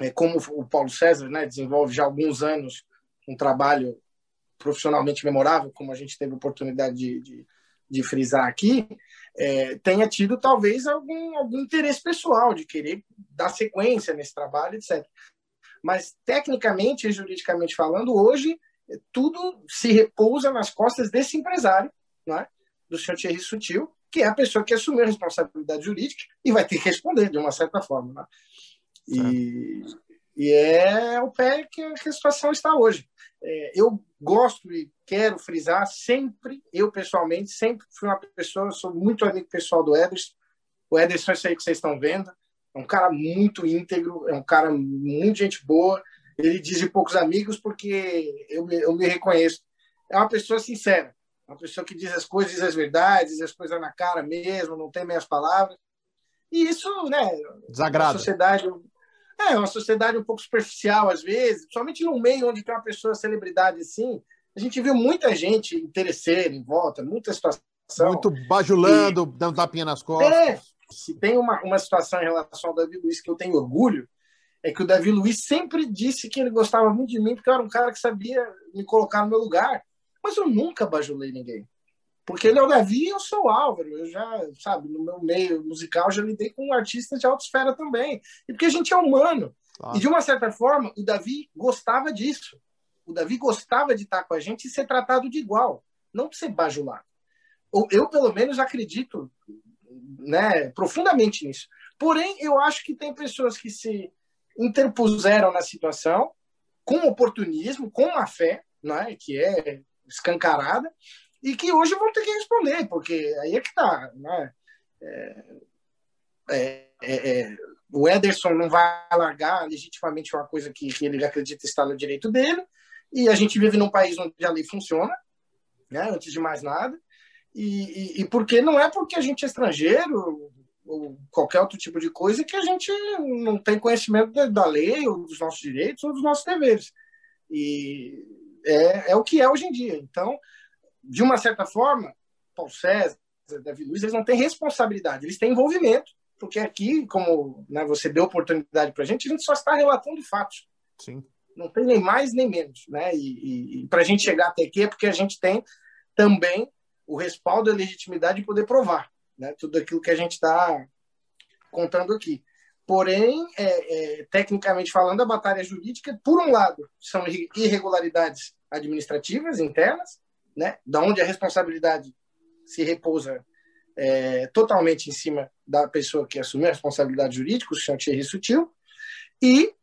é, como o Paulo César né, desenvolve já há alguns anos um trabalho profissionalmente memorável, como a gente teve oportunidade de, de, de frisar aqui, é, tenha tido talvez algum, algum interesse pessoal de querer dar sequência nesse trabalho, etc. Mas, tecnicamente e juridicamente falando, hoje tudo se repousa nas costas desse empresário, né, do senhor Thierry Sutil, que é a pessoa que assumiu a responsabilidade jurídica e vai ter que responder de uma certa forma. Né? E, E é o pé que a situação está hoje. É, eu gosto e quero frisar sempre, eu pessoalmente, sempre fui uma pessoa, sou muito amigo pessoal do Ederson. O Ederson é isso aí que vocês estão vendo. É um cara muito íntegro, é um cara muito gente boa. Ele diz de poucos amigos porque eu me, eu me reconheço. É uma pessoa sincera, uma pessoa que diz as coisas, diz as verdades, diz as coisas na cara mesmo, não tem meias palavras. E isso, né? Desagrada. sociedade, é uma sociedade um pouco superficial às vezes, somente no meio onde tem uma pessoa celebridade assim, a gente viu muita gente interesseira em volta, muita situação. Muito bajulando, e... dando tapinha nas costas. É, se tem uma, uma situação em relação ao Davi Luiz que eu tenho orgulho, é que o Davi Luiz sempre disse que ele gostava muito de mim, porque eu era um cara que sabia me colocar no meu lugar. Mas eu nunca bajulei ninguém. Porque ele é o Davi e eu sou o Álvaro. Eu já, sabe, no meu meio musical, já lidei com artistas de alta esfera também. E porque a gente é humano. Claro. E de uma certa forma, o Davi gostava disso. O Davi gostava de estar com a gente e ser tratado de igual, não de ser bajulado. Eu, pelo menos, acredito né, profundamente nisso. Porém, eu acho que tem pessoas que se interpuseram na situação com oportunismo, com má fé, né, que é escancarada, e que hoje vão ter que responder, porque aí é que está. Né? É, é, é, é, o Ederson não vai largar legitimamente uma coisa que, que, ele acredita estar no direito dele, e a gente vive num país onde a lei funciona, né, antes de mais nada, e, e, e porque não é porque a gente é estrangeiro ou qualquer outro tipo de coisa que a gente não tem conhecimento da, da lei ou dos nossos direitos ou dos nossos deveres. E é, é o que é hoje em dia. Então, de uma certa forma, Paulo César, Davi Luiz, eles não têm responsabilidade, eles têm envolvimento, porque aqui, como né, você deu oportunidade para a gente, a gente só está relatando fatos. Sim. Não tem nem mais nem menos. Né? E, e, e para a gente chegar até aqui é porque a gente tem também o respaldo e a legitimidade de poder provar né? tudo aquilo que a gente está contando aqui. Porém, é, é, tecnicamente falando, a batalha jurídica, por um lado, são irregularidades administrativas internas, né, da onde a responsabilidade se repousa é, totalmente em cima da pessoa que assumiu a responsabilidade jurídica, o senhor Thierry Sutil, e,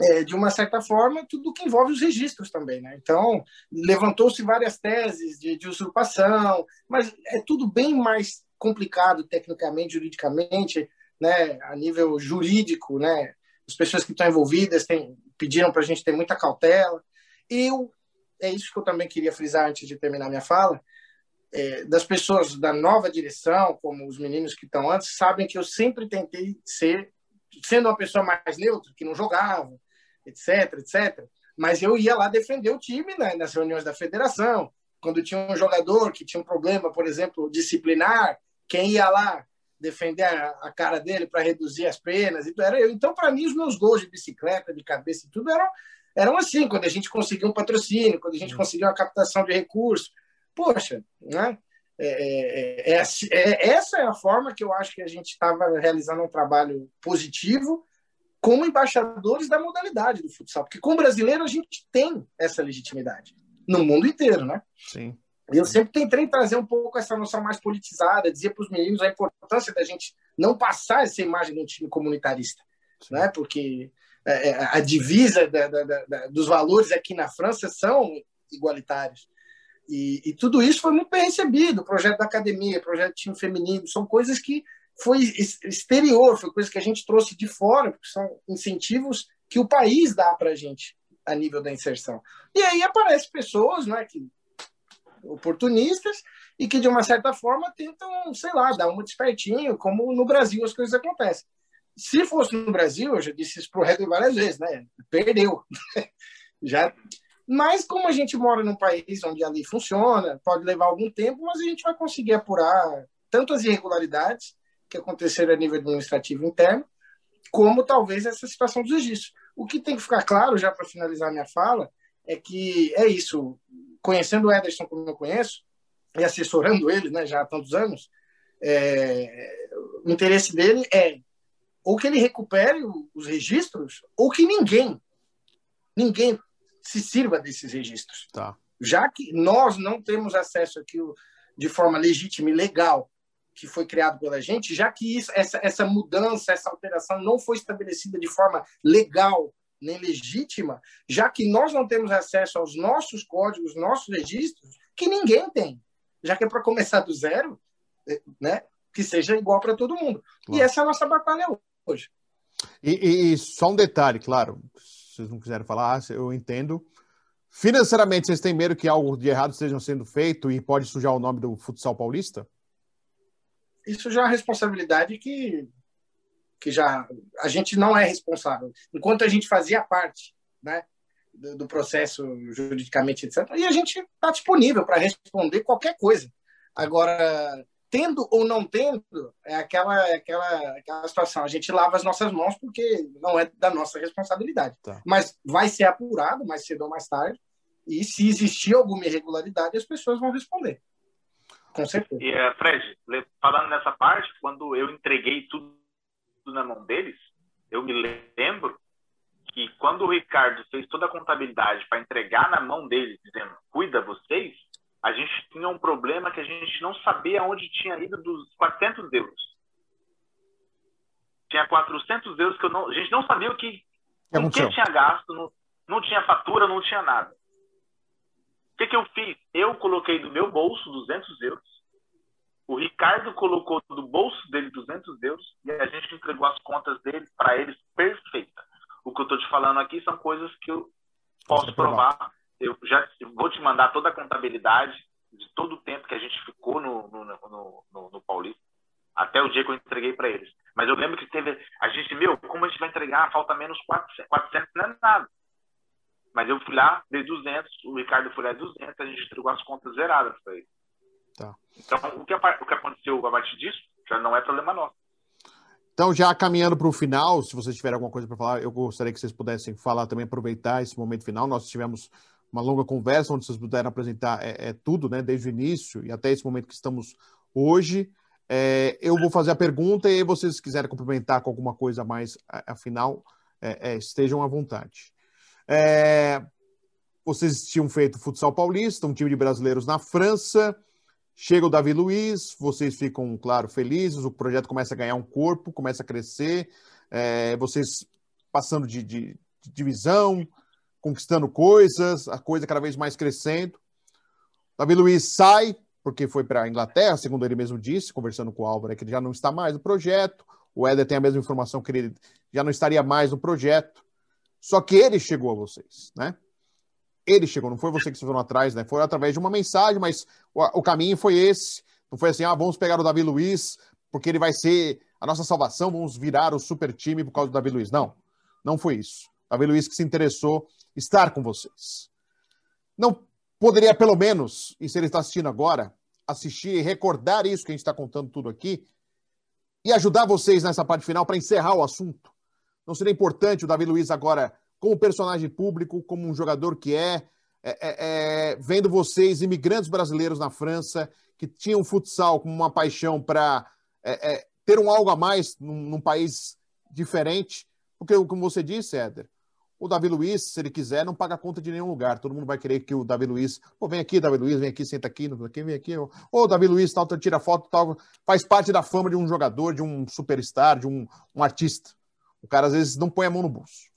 é, de uma certa forma, tudo que envolve os registros também. Né? Então, levantou-se várias teses de, de usurpação, mas é tudo bem mais complicado tecnicamente, juridicamente, né, a nível jurídico, né, as pessoas que estão envolvidas têm, pediram para a gente ter muita cautela. Eu é isso que eu também queria frisar antes de terminar minha fala, é, das pessoas da nova direção, como os meninos que estão antes, sabem que eu sempre tentei ser, sendo uma pessoa mais neutra, que não jogava, etc, etc. Mas eu ia lá defender o time né, nas reuniões da federação. Quando tinha um jogador que tinha um problema, por exemplo, disciplinar, quem ia lá defender a, a cara dele para reduzir as penas, então era eu. Então, para mim, os meus gols de bicicleta, de cabeça e tudo eram eram assim, quando a gente conseguiu um patrocínio, quando a gente uhum. conseguiu uma captação de recursos. Poxa, né? É, é, é, assim, é, essa é a forma que eu acho que a gente estava realizando um trabalho positivo como embaixadores da modalidade do futsal, porque como brasileiro a gente tem essa legitimidade no mundo inteiro, né? Sim. Eu sempre tentei trazer um pouco essa noção mais politizada, dizer para os meninos a importância da gente não passar essa imagem de um time comunitarista, Sim. né? Porque é, é, a divisa da, da, da, dos valores aqui na França são igualitários. E, e, tudo isso foi muito bem recebido. O projeto da academia, o projeto time feminino, são coisas que foi exterior, foi coisas que a gente trouxe de fora, porque são incentivos que o país dá para a gente a nível da inserção. E aí aparecem pessoas né, que, oportunistas e que, de uma certa forma, tentam, sei lá, dar uma despertinho, como no Brasil as coisas acontecem. Se fosse no Brasil, eu já disse isso para o várias vezes, né? Perdeu. já. Mas como a gente mora num país onde a lei funciona, pode levar algum tempo, mas a gente vai conseguir apurar tanto as irregularidades que aconteceram a nível administrativo interno, como talvez essa situação dos registros. O que tem que ficar claro, já para finalizar minha fala, é que é isso. Conhecendo o Ederson como eu conheço, e assessorando ele né, já há tantos anos, é, o interesse dele é ou que ele recupere os registros, ou que ninguém, ninguém se sirva desses registros. Tá. Já que nós não temos acesso àquilo de forma legítima e legal que foi criado pela gente, já que isso, essa, essa mudança, essa alteração não foi estabelecida de forma legal nem legítima, já que nós não temos acesso aos nossos códigos, nossos registros, que ninguém tem. Já que é para começar do zero, eh, né? que seja igual para todo mundo. Claro. E essa é a nossa batalha hoje. E, e, só um detalhe, claro, se vocês não quiserem falar, eu entendo. Financeiramente, vocês têm medo que algo de errado esteja sendo feito e pode sujar o nome do futsal paulista? Isso já é uma responsabilidade que que já a gente não é responsável. Enquanto a gente fazia parte, né, do, do processo juridicamente, etc. E a gente está disponível para responder qualquer coisa. Agora, tendo ou não tendo, é aquela, é aquela, aquela situação. A gente lava as nossas mãos porque não é da nossa responsabilidade. Tá. Mas vai ser apurado mais cedo ou mais tarde. E se existir alguma irregularidade, as pessoas vão responder. Com certeza. E, uh, Fred, falando nessa parte, quando eu entreguei tudo na mão deles, eu me lembro que quando o Ricardo fez toda a contabilidade para entregar na mão deles, dizendo cuida vocês, a gente tinha um problema que a gente não sabia onde tinha ido dos 400 euros. Tinha 400 euros que não, a gente não sabia o que, com que tinha gasto, não, não tinha fatura, não tinha nada. O que, que eu fiz? Eu coloquei do meu bolso 200 euros o Ricardo colocou do bolso dele 200 euros e a gente entregou as contas dele para eles perfeita. O que eu estou te falando aqui são coisas que eu posso provar. Eu já vou te mandar toda a contabilidade de todo o tempo que a gente ficou no, no, no, no, no Paulista, até o dia que eu entreguei para eles. Mas eu lembro que teve. A gente, meu, como a gente vai entregar? Falta menos 400, 400 não é nada. Mas eu fui lá, dei 200, o Ricardo foi lá, 200, a gente entregou as contas zeradas para ele. Tá. Então, o que, o que aconteceu a partir disso já não é problema nosso. Então, já caminhando para o final, se vocês tiverem alguma coisa para falar, eu gostaria que vocês pudessem falar também, aproveitar esse momento final. Nós tivemos uma longa conversa onde vocês puderam apresentar é, é tudo, né, desde o início e até esse momento que estamos hoje. É, eu vou fazer a pergunta e vocês se quiserem complementar com alguma coisa mais, afinal, é, é, estejam à vontade. É, vocês tinham feito futsal paulista, um time de brasileiros na França. Chega o Davi Luiz, vocês ficam, claro, felizes, o projeto começa a ganhar um corpo, começa a crescer, é, vocês passando de, de, de, divisão, conquistando coisas, a coisa cada vez mais crescendo. Davi Luiz sai, porque foi para a Inglaterra, segundo ele mesmo disse, conversando com o Álvaro, é que ele já não está mais no projeto. O Éder tem a mesma informação que ele já não estaria mais no projeto. Só que ele chegou a vocês, né? ele chegou, não foi você que se foram atrás, né? Foi através de uma mensagem, mas o, o, caminho foi esse. Não foi assim, ah, vamos pegar o Davi Luiz, porque ele vai ser a nossa salvação, vamos virar o super time por causa do Davi Luiz. Não, não foi isso. Davi Luiz que se interessou estar com vocês. Não poderia, pelo menos, e se ele está assistindo agora, assistir e recordar isso que a gente está contando tudo aqui e ajudar vocês nessa parte final para encerrar o assunto. Não seria importante o Davi Luiz agora como personagem público, como um jogador que é, é, é, é vendo vocês, imigrantes brasileiros na França, que tinham futsal como uma paixão para é, é, ter um algo a mais num, num, país diferente, porque, como você disse, Éder, o Davi Luiz, se ele quiser, não paga conta de nenhum lugar. Todo mundo vai querer que o Davi Luiz, pô, vem aqui, Davi Luiz, vem aqui, senta aqui, aqui vem aqui. Ô, Davi Luiz, tal, tira foto, tal. Faz parte da fama de um jogador, de um superstar, de um, um artista. O cara às vezes não põe a mão no bolso.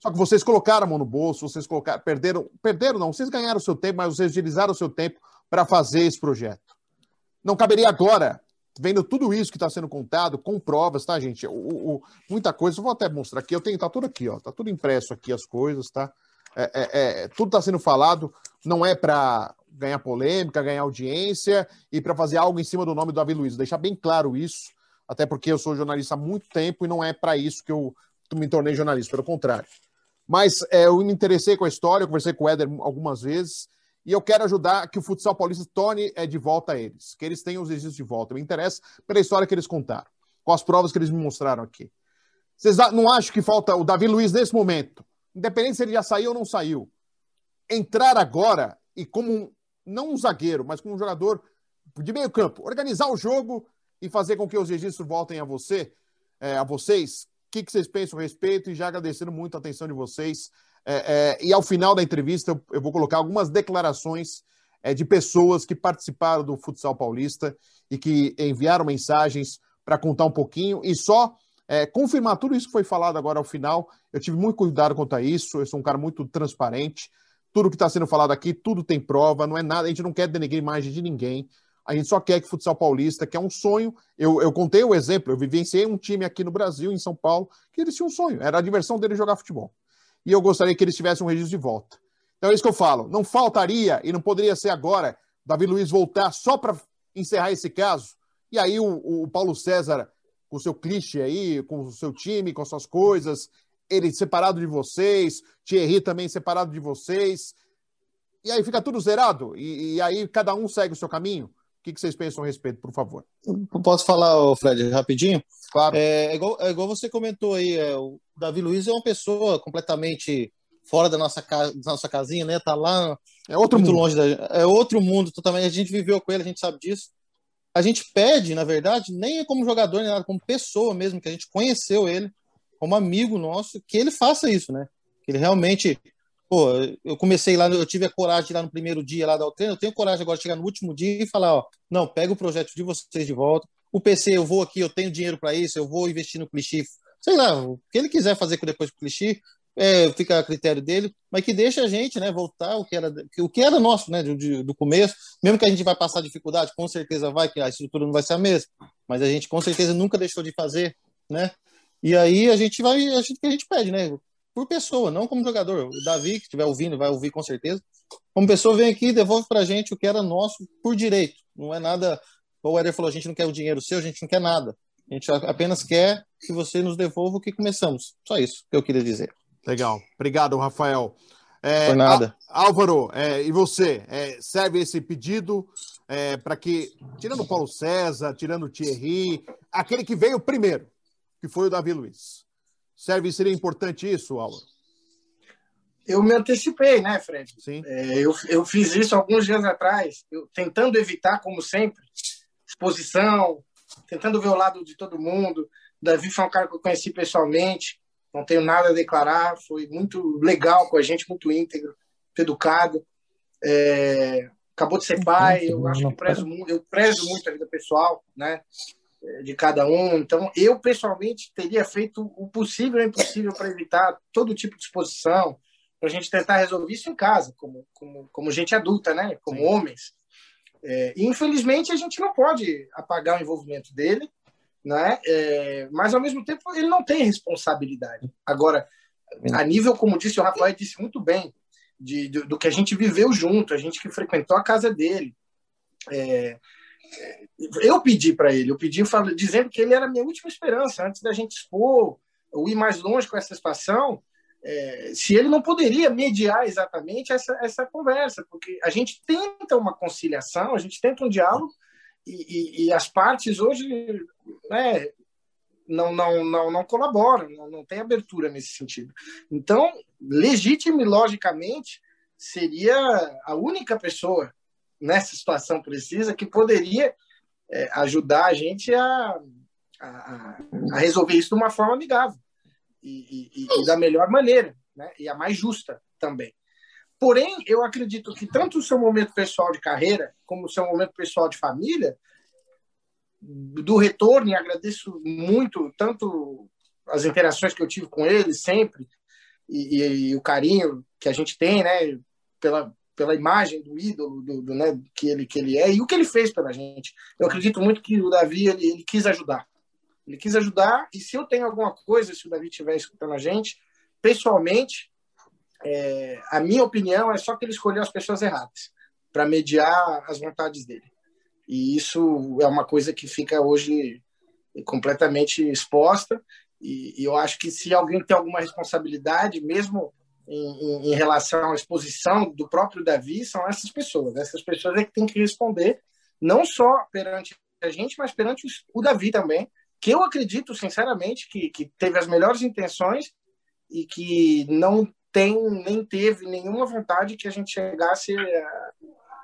Só que vocês colocaram a mão no bolso, vocês colocaram, perderam, perderam não, vocês ganharam o seu tempo, mas vocês utilizaram o seu tempo para fazer esse projeto. Não caberia agora, vendo tudo isso que está sendo contado, com provas, tá, gente? O, o, muita coisa, eu vou até mostrar aqui, eu tenho, tá tudo aqui, ó, tá tudo impresso aqui as coisas, tá? É, é, é, tudo está sendo falado, não é para ganhar polêmica, ganhar audiência e para fazer algo em cima do nome do Davi Luiz. Deixar bem claro isso, até porque eu sou jornalista há muito tempo e não é para isso que eu me tornei jornalista, pelo contrário. Mas é, eu me interessei com a história, eu conversei com o Éder algumas vezes, e eu quero ajudar que o futsal paulista torne é, de volta a eles, que eles tenham os registros de volta. Me interessa pela história que eles contaram, com as provas que eles me mostraram aqui. Vocês não acham que falta o Davi Luiz nesse momento, independente se ele já saiu ou não saiu, entrar agora e como um, não um zagueiro, mas como um jogador de meio campo, organizar o jogo e fazer com que os registros voltem a você, é, a vocês, que, que vocês pensam a respeito e já agradecendo muito a atenção de vocês. É, é, e ao final da entrevista, eu, eu vou colocar algumas declarações é, de pessoas que participaram do futsal paulista e que enviaram mensagens para contar um pouquinho. E só é, confirmar tudo isso que foi falado agora ao final. Eu tive muito cuidado quanto a isso, eu sou um cara muito transparente. Tudo que está sendo falado aqui, tudo tem prova, não é nada, a gente não quer denegrir imagem de ninguém. A gente só quer que o futsal paulista, que é um sonho. Eu, eu contei o exemplo, eu vivenciei um time aqui no Brasil, em São Paulo, que eles tinham um sonho, era a diversão dele jogar futebol. E eu gostaria que eles tivessem um registro de volta. Então é isso que eu falo. Não faltaria, e não poderia ser agora, Davi Luiz voltar só para encerrar esse caso. E aí o, o Paulo César, com seu clichê aí, com o seu time, com as suas coisas, ele separado de vocês, Thierry também separado de vocês. E aí fica tudo zerado? E, e aí cada um segue o seu caminho? O que, vocês pensam a respeito, por favor? Posso falar, Fred, rapidinho? Claro. É, é, igual, é igual você comentou aí, é, o Davi Luiz é uma pessoa completamente fora da nossa, casa, da nossa casinha, né? Tá lá é outro muito mundo. longe da É outro mundo totalmente. A gente viveu com ele, a gente sabe disso. A gente pede, na verdade, nem é como jogador, nem nada, como pessoa mesmo, que a gente conheceu ele, como amigo nosso, que ele faça isso, né? Que ele realmente Pô, eu comecei lá, eu tive a coragem lá no primeiro dia lá dar o treino, eu tenho coragem agora de chegar no último dia e falar, ó, não, pega o projeto de vocês de volta. O PC, eu vou aqui, eu tenho dinheiro para isso, eu vou investir no clichê. Sei lá, o que ele quiser fazer depois com o clichê, é, fica a critério dele, mas que deixa a gente, né, voltar o que era, o que era nosso, né, do, do começo, mesmo que a gente vai passar dificuldade, com certeza vai, que a estrutura não vai ser a mesma, mas a gente com certeza nunca deixou de fazer, né, e aí a gente vai, a gente, a gente pede, né, por pessoa, não como jogador. O Davi, que estiver ouvindo, vai ouvir com certeza. Como pessoa, vem aqui e devolve pra gente o que era nosso por direito. Não é nada. O Eder falou: a gente não quer o dinheiro seu, a gente não quer nada. A gente apenas quer que você nos devolva o que começamos. Só isso que eu queria dizer. Legal. Obrigado, Rafael. É, Por nada. Álvaro, é, e você? É, serve esse pedido é, para que, tirando o Paulo César, tirando o Thierry, aquele que veio primeiro, que foi o Davi Luiz. Serve, seria importante isso, Álvaro? Eu me antecipei, né, Fred? Sim. É, eu, eu fiz isso alguns dias atrás, eu, tentando evitar, como sempre, exposição, tentando ver o lado de todo mundo. Davi foi um cara que eu conheci pessoalmente, não tenho nada a declarar, foi muito legal com a gente, muito íntegro, muito educado. É, acabou de ser pai, eu acho que prezo, eu prezo muito a vida pessoal, né? De cada um. Então, eu pessoalmente teria feito o possível e o impossível para evitar todo tipo de exposição, para a gente tentar resolver isso em casa, como, como, como gente adulta, né? como Sim. homens. É, e, infelizmente, a gente não pode apagar o envolvimento dele, né? É, mas, ao mesmo tempo, ele não tem responsabilidade. Agora, a nível, como disse o Rafael, disse muito bem, de, do, do que a gente viveu junto, a gente que frequentou a casa dele. É, eu pedi para ele, eu pedi dizendo que ele era a minha última esperança antes da gente expor ou ir mais longe com essa situação. É, se ele não poderia mediar exatamente essa, essa conversa, porque a gente tenta uma conciliação, a gente tenta um diálogo e, e, e as partes hoje né, não, não, não, não colaboram, não, não tem abertura nesse sentido. Então, legítimo e logicamente, seria a única pessoa nessa situação precisa que poderia é, ajudar a gente a, a, a, resolver isso de uma forma amigável e, e, e, da melhor maneira, né? e a mais justa também. Porém, eu acredito que tanto o seu momento pessoal de carreira, como o seu momento pessoal de família, do retorno, e agradeço muito, tanto as interações que eu tive com ele sempre, e, e, e o carinho que a gente tem, né, pela, pela imagem do ídolo do, do, né, que, ele, que ele é e o que ele fez pela gente. Eu acredito muito que o Davi ele, ele quis ajudar. Ele quis ajudar e se eu tenho alguma coisa, se o Davi estiver escutando a gente, pessoalmente, é, a minha opinião é só que ele escolheu as pessoas erradas para mediar as vontades dele. E isso é uma coisa que fica hoje completamente exposta. E, e eu acho que se alguém tem alguma responsabilidade, mesmo em, em, relação à exposição do próprio Davi são essas pessoas. Essas pessoas é que têm que responder, não só perante a gente, mas perante o Davi também, que eu acredito, sinceramente, que, que teve as melhores intenções e que não tem nem teve nenhuma vontade que a gente chegasse a,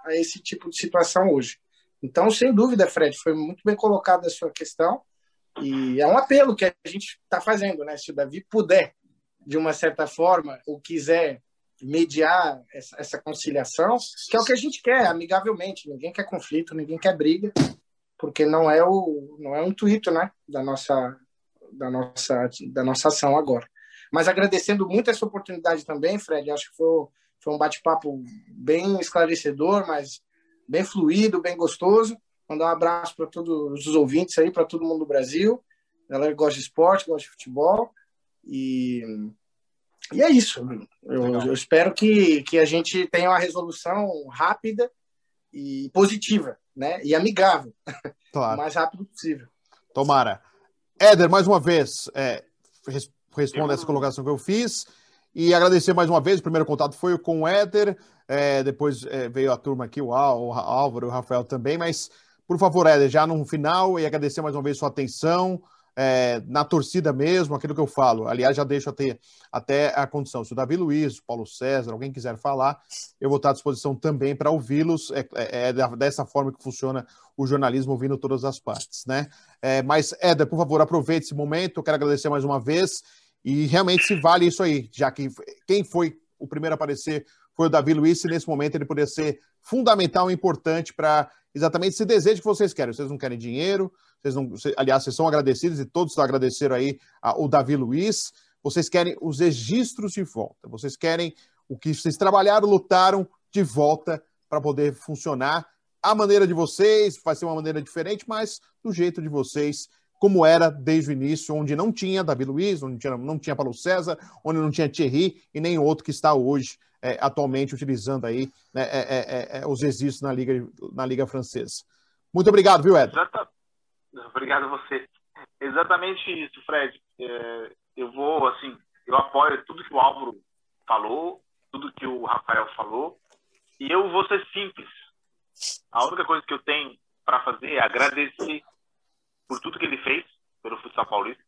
a esse tipo de situação hoje. Então, sem dúvida, Fred, foi muito bem colocada a sua questão e é um apelo que a gente está fazendo, né? Se o Davi puder de uma certa forma, ou quiser mediar essa, essa, conciliação, que é o que a gente quer, amigavelmente. Ninguém quer conflito, ninguém quer briga, porque não é o não é o intuito, né, da nossa da, nossa, da nossa ação agora. Mas agradecendo muito essa oportunidade também, Fred, acho que foi, foi um bate-papo bem esclarecedor, mas bem fluido, bem gostoso. Mandar um abraço para todos os ouvintes aí, para todo mundo do Brasil. A galera gosta de esporte, gosta de futebol. E, e é isso. Eu, eu, espero que, que a gente tenha uma resolução rápida e positiva, né? E amigável. Claro. o mais rápido possível. Tomara. Éder, mais uma vez, é, responda essa colocação que eu fiz. E agradecer mais uma vez, o primeiro contato foi com o Éder, é, depois é, veio a turma aqui, o, Al, o Álvaro, o Rafael também, mas, por favor, Éder, já no final, e agradecer mais uma vez sua atenção, é, na torcida mesmo, aquilo que eu falo. Aliás, já deixo até, até a condição. Se o Davi Luiz, o Paulo César, alguém quiser falar, eu vou estar à disposição também para ouvi-los. É, é, é, dessa forma que funciona o jornalismo, ouvindo todas as partes, né? É, mas, Éder, por favor, aproveite esse momento. Eu quero agradecer mais uma vez. E realmente se vale isso aí, já que quem foi o primeiro a aparecer foi o Davi Luiz, e nesse momento ele poderia ser fundamental e importante para exatamente esse desejo que vocês querem. Vocês não querem dinheiro, vocês não, aliás, vocês são agradecidos e todos agradeceram aí o Davi Luiz. Vocês querem os registros de volta. Vocês querem o que vocês trabalharam, lutaram de volta para poder funcionar a maneira de vocês, vai ser uma maneira diferente, mas do jeito de vocês, como era desde o início, onde não tinha Davi Luiz, onde não tinha, não tinha Paulo César, onde não tinha Thierry e nem outro que está hoje é, atualmente utilizando aí né, é, é, é, é os registros na Liga, na Liga Francesa. Muito obrigado, viu, Ed? Obrigado a você. Exatamente isso, Fred. É, eu vou, assim, eu apoio tudo que o Álvaro falou, tudo que o Rafael falou, e eu vou ser simples. A única coisa que eu tenho para fazer é agradecer por tudo que ele fez pelo futsal paulista,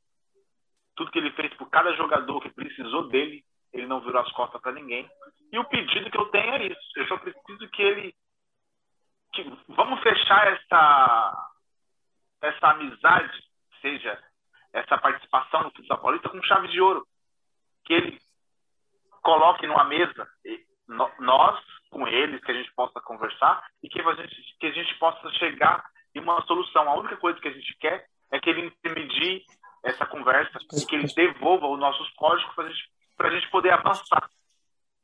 tudo que ele fez por cada jogador que precisou dele ele não virou as costas para ninguém. E o pedido que eu tenho é isso. Eu só preciso que ele. Que, vamos fechar essa, essa amizade, seja essa participação no futsal paulista, com chave de ouro. Que ele coloque numa mesa, nós com eles, que a gente possa conversar e que a gente, que a gente possa chegar em uma solução. A única coisa que a gente quer é que ele intermedie essa conversa e que ele devolva os nossos códigos para gente a gente poder avançar.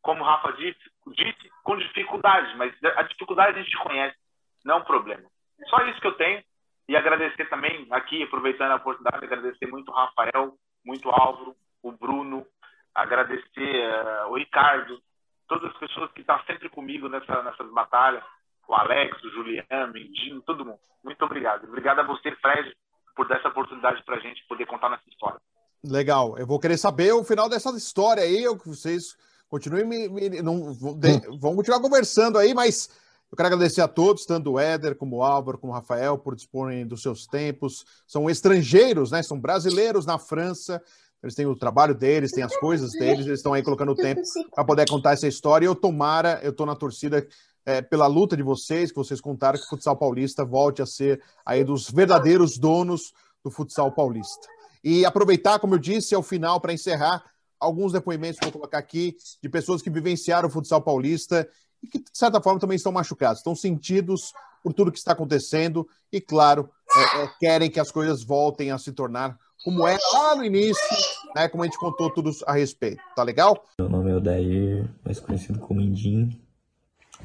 Como o Rafa disse, disse, com dificuldades, mas a dificuldade a gente conhece, não é um problema. Só isso que eu tenho. E agradecer também, aqui, aproveitando a oportunidade, agradecer muito o Rafael, muito o Álvaro, o Bruno, agradecer uh, o Ricardo, todas as pessoas que estão sempre comigo nessa, nessas batalhas, o Alex, o Juliano, o Mindinho, todo mundo. Muito obrigado. Obrigado a você, Fred, por dar essa oportunidade para a gente poder contar nossa história. Legal. Eu vou querer saber o final dessa história aí. Eu, vocês continuem me, me não, de, vamos continuar conversando aí, mas eu quero agradecer a todos, tanto o Éder como o Álvaro, como o Rafael, por disporem dos seus tempos. São estrangeiros, né? São brasileiros na França. Eles têm o trabalho deles, têm as coisas deles, eles estão aí colocando o tempo para poder contar essa história. E eu tomara, eu estou na torcida é, pela luta de vocês, que vocês contaram que o futsal paulista volte a ser aí dos verdadeiros donos do futsal paulista. E aproveitar, como eu disse, ao final, para encerrar, alguns depoimentos que vou colocar aqui de pessoas que vivenciaram o futsal paulista e que, de certa forma, também estão machucados, estão sentidos por tudo que está acontecendo e, claro, é, é, querem que as coisas voltem a se tornar como era lá no início, né, como a gente contou tudo a respeito. Tá legal? Meu nome é Odair, mais conhecido como Indim.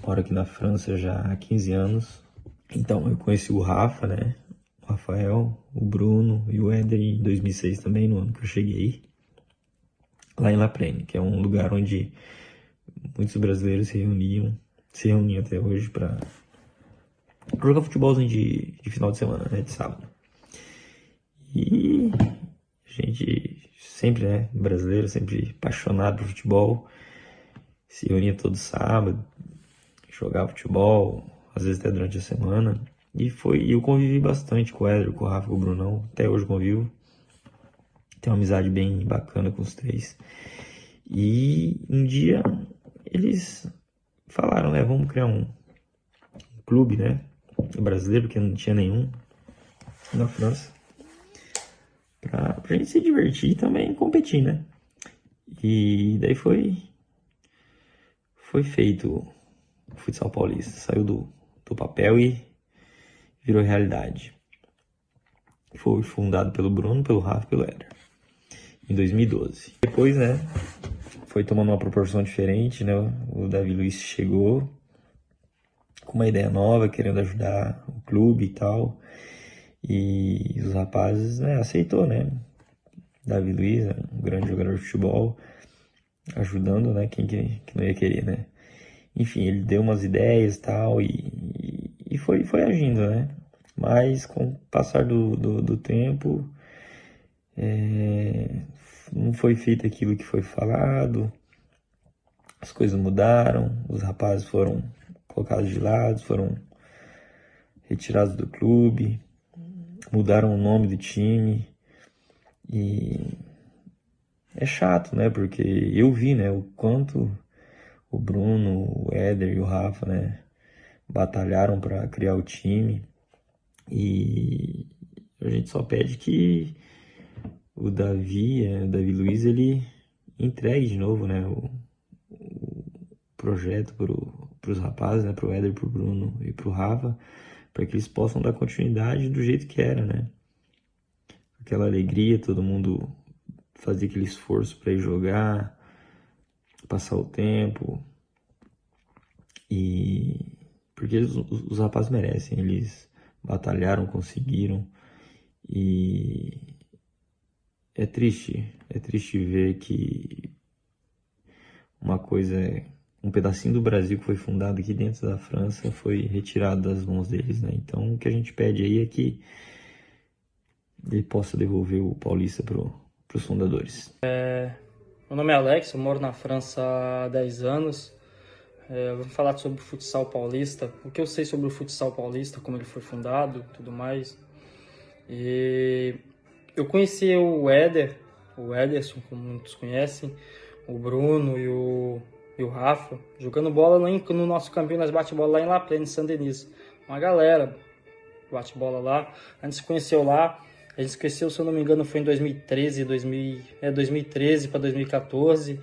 Moro aqui na França já há 15 anos. Então, eu conheci o Rafa, né? Rafael, o Bruno e o Éder em 2006 também, no ano que eu cheguei, lá em La Plaine, que é um lugar onde muitos brasileiros se reuniam, se reuniam até hoje para jogar futebolzinho de, de final de semana, né, de sábado. E a gente sempre, né, brasileiro, sempre apaixonado por futebol, se reunia todo sábado, jogava futebol, às vezes até durante a semana. E foi, eu convivi bastante com o Éder, com o Rafa, com o Brunão, até hoje convivo. Tenho uma amizade bem bacana com os três. E um dia eles falaram, né, vamos criar um, clube, né, brasileiro, porque não tinha nenhum na França. Pra, pra gente se divertir e também competir, né? E daí foi foi feito o futsal paulista. Saiu do, do papel e virou realidade. foi fundado pelo Bruno, pelo Rafa e pelo Éder, em 2012. Depois, né, foi tomando uma proporção diferente, né, o Davi Luiz chegou com uma ideia nova, querendo ajudar o clube e tal, e os rapazes, né, aceitou, né, Davi Luiz, um grande jogador de futebol, ajudando, né, quem que, que não ia querer, né. Enfim, ele deu umas ideias tal, e, e foi, foi agindo, né. Mas com o passar do, do, do tempo, é, não foi feito aquilo que foi falado, as coisas mudaram, os rapazes foram colocados de lado, foram retirados do clube, mudaram o nome do time e é chato, né? Porque eu vi, né, o quanto o Bruno, o Éder e o Rafa, né, batalharam para criar o time e a gente só pede que o Davi, é, o Davi Luiz, ele entregue de novo, né, o, o projeto para os rapazes, né, para o Éder, para o Bruno e para o Rafa, para que eles possam dar continuidade do jeito que era, né? Aquela alegria, todo mundo fazer aquele esforço para ir jogar, passar o tempo. E porque os, os rapazes merecem, eles batalharam, conseguiram. E é triste, é triste ver que uma coisa, um pedacinho do Brasil que foi fundado aqui dentro da França foi retirado das mãos deles, né? Então o que a gente pede aí é que ele possa devolver o Paulista para os fundadores. É, meu nome é Alex, eu moro na França há 10 anos. É, vamos falar sobre o futsal paulista, o que eu sei sobre o futsal paulista, como ele foi fundado, tudo mais. E eu conheci o Éder, o Ederson, como muitos conhecem, o Bruno e o, e o Rafa, jogando bola no, no nosso campinho, nós bate-bola lá em La Plaine, em Saint Denis. Uma galera bate-bola lá. A gente se conheceu lá. A gente se conheceu, se eu não me engano, foi em 2013, 2000, é, 2013 para 2014.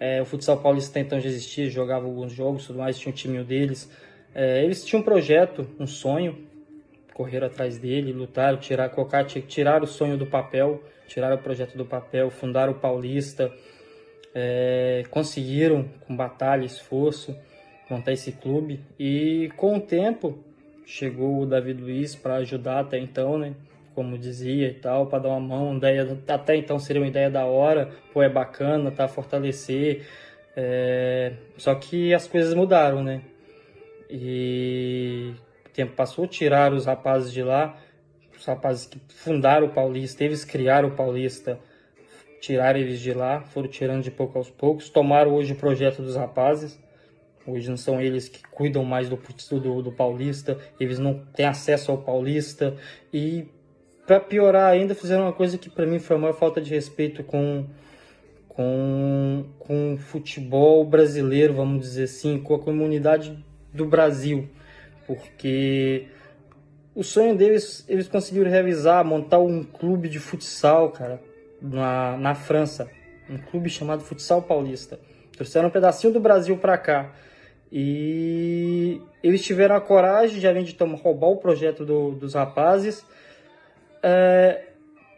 É, o futsal paulista então já existia, jogava alguns jogos, tudo mais, tinha um time deles. É, eles tinham um projeto, um sonho, correram atrás dele, lutaram, tirar, colocar, tirar o sonho do papel, tiraram o projeto do papel, fundaram o Paulista, é, conseguiram com batalha, esforço, montar esse clube e com o tempo chegou o David Luiz para ajudar até então, né? como dizia e tal, para dar uma mão, ideia, até então seria uma ideia da hora, pô, é bacana, tá, fortalecer, é... só que as coisas mudaram, né, e o tempo passou, tiraram os rapazes de lá, os rapazes que fundaram o Paulista, eles criaram o Paulista, tiraram eles de lá, foram tirando de pouco aos poucos, tomaram hoje o projeto dos rapazes, Hoje não são eles que cuidam mais do, do, do Paulista, eles não têm acesso ao Paulista e para piorar ainda, fizeram uma coisa que para mim foi a maior falta de respeito com, com, com o futebol brasileiro, vamos dizer assim, com a comunidade do Brasil. Porque o sonho deles, eles conseguiram realizar, montar um clube de futsal, cara, na, na França. Um clube chamado Futsal Paulista. Trouxeram um pedacinho do Brasil para cá. E eles tiveram a coragem, já vem de tomar, roubar o projeto do, dos rapazes é,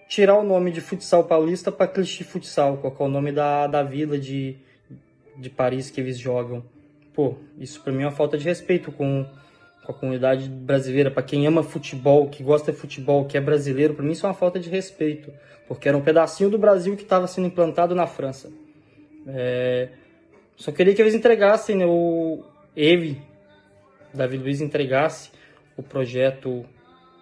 tirar o nome de futsal paulista para Clichê Futsal, qual é o nome da, da vila de, de Paris que eles jogam. Pô, isso para mim é uma falta de respeito com, com a comunidade brasileira, para quem ama futebol, que gosta de futebol, que é brasileiro, para mim isso é uma falta de respeito, porque era um pedacinho do Brasil que estava sendo implantado na França. É, só queria que eles entregassem, né, o ele, Davi Luiz, entregasse o projeto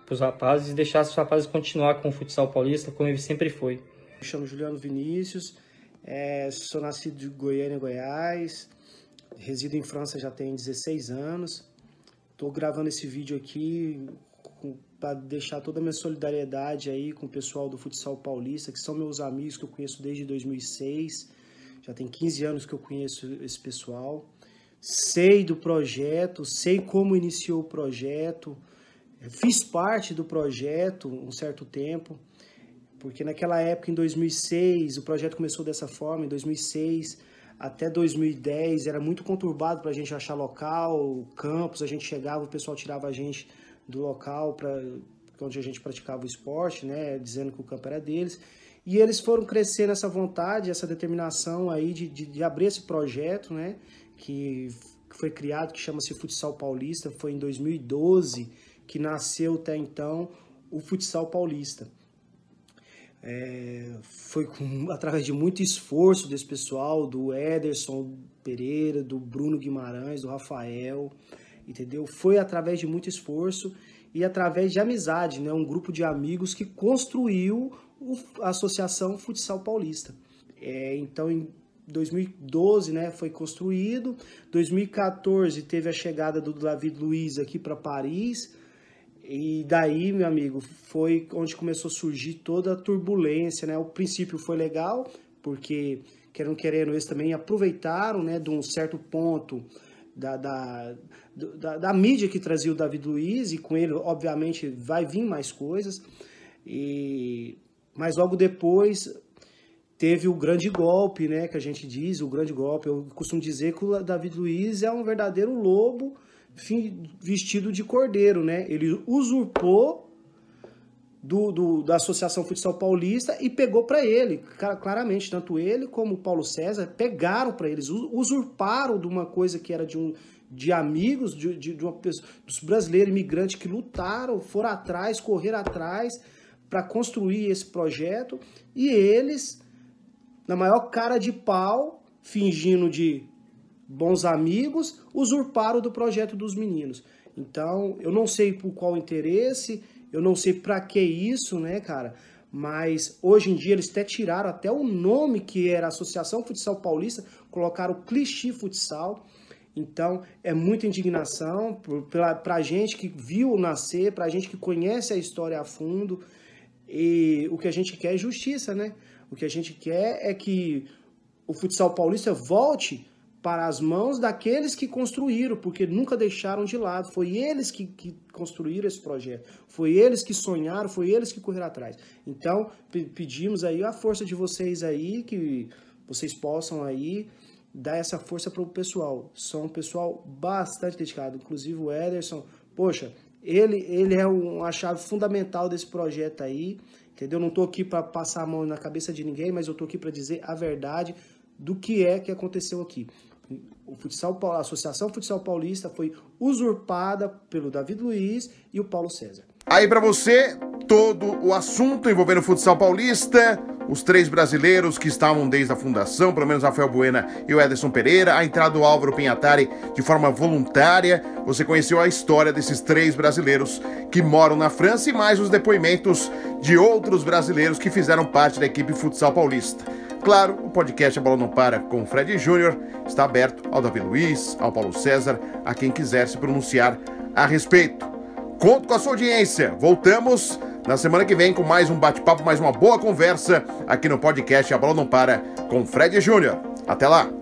para os rapazes e deixasse os rapazes continuar com o futsal paulista como ele sempre foi. Me chamo Juliano Vinícius, é, sou nascido de Goiânia, Goiás, resido em França já tem 16 anos. Estou gravando esse vídeo aqui para deixar toda a minha solidariedade aí com o pessoal do futsal paulista, que são meus amigos que eu conheço desde 2006. Já tem 15 anos que eu conheço esse pessoal. Sei do projeto, sei como iniciou o projeto, Fiz parte do projeto um certo tempo, porque naquela época, em 2006, o projeto começou dessa forma, em 2006 até 2010 era muito conturbado para a gente achar local, campus, a gente chegava, o pessoal tirava a gente do local para onde a gente praticava o esporte, né, dizendo que o campo era deles. E eles foram crescendo essa vontade, essa determinação aí de, de, de abrir esse projeto, né, que foi criado, que chama-se Futsal Paulista, foi em 2012 que nasceu até então o Futsal Paulista. É, foi com, através de muito esforço desse pessoal, do Ederson Pereira, do Bruno Guimarães, do Rafael, entendeu? Foi através de muito esforço e através de amizade, né? Um grupo de amigos que construiu a Associação Futsal Paulista. É, então, em 2012, né, foi construído. 2014 teve a chegada do David Luiz aqui para Paris. E daí, meu amigo, foi onde começou a surgir toda a turbulência, né? O princípio foi legal, porque querendo querendo eles também aproveitaram, né, de um certo ponto da, da, da, da, mídia que trazia o David Luiz e com ele, obviamente, vai vir mais coisas. E mas logo depois teve o grande golpe, né, que a gente diz, o grande golpe. Eu costumo dizer que o David Luiz é um verdadeiro lobo vestido de cordeiro, né? Ele usurpou do, do, da Associação Futsal Paulista e pegou para ele, claramente, tanto ele como o Paulo César pegaram para eles, usurparam de uma coisa que era de um de amigos de, de, de uma pessoa, dos brasileiros imigrantes que lutaram, foram atrás, correram atrás para construir esse projeto e eles, na maior cara de pau, fingindo de bons amigos, usurparam do projeto dos meninos. Então, eu não sei por qual interesse, eu não sei para que isso, né, cara? Mas hoje em dia eles até tiraram até o nome que era Associação Futsal Paulista, colocaram o Clichê Futsal. Então, é muita indignação para a gente que viu nascer, para a gente que conhece a história a fundo. E o que a gente quer é justiça, né? O que a gente quer é que o futsal paulista volte para as mãos daqueles que construíram, porque nunca deixaram de lado. Foi eles que, que, construíram esse projeto, foi eles que sonharam, foi eles que correram atrás. Então, pedimos aí a força de vocês aí, que vocês possam aí dar essa força para o pessoal. São um pessoal bastante dedicado, inclusive o Ederson. Poxa, ele, ele é uma chave fundamental desse projeto aí, entendeu? Não estou aqui para passar a mão na cabeça de ninguém, mas eu estou aqui para dizer a verdade do que é que aconteceu aqui o futsal, a Associação Futsal Paulista foi usurpada pelo David Luiz e o Paulo César. Aí para você, todo o assunto envolvendo o futsal paulista, os três brasileiros que estavam desde a fundação, pelo menos Rafael Buena e o Ederson Pereira, a entrada do Álvaro Pinhatari de forma voluntária. Você conheceu a história desses três brasileiros que moram na França e mais os depoimentos de outros brasileiros que fizeram parte da equipe futsal paulista. Claro, o podcast A Bola Não Para com o Fred Júnior está aberto ao Davi Luiz, ao Paulo César, a quem quiser se pronunciar a respeito. Conto com a sua audiência. Voltamos na semana que vem com mais um bate-papo, mais uma boa conversa aqui no podcast A Bola Não Para com o Fred Júnior. Até lá!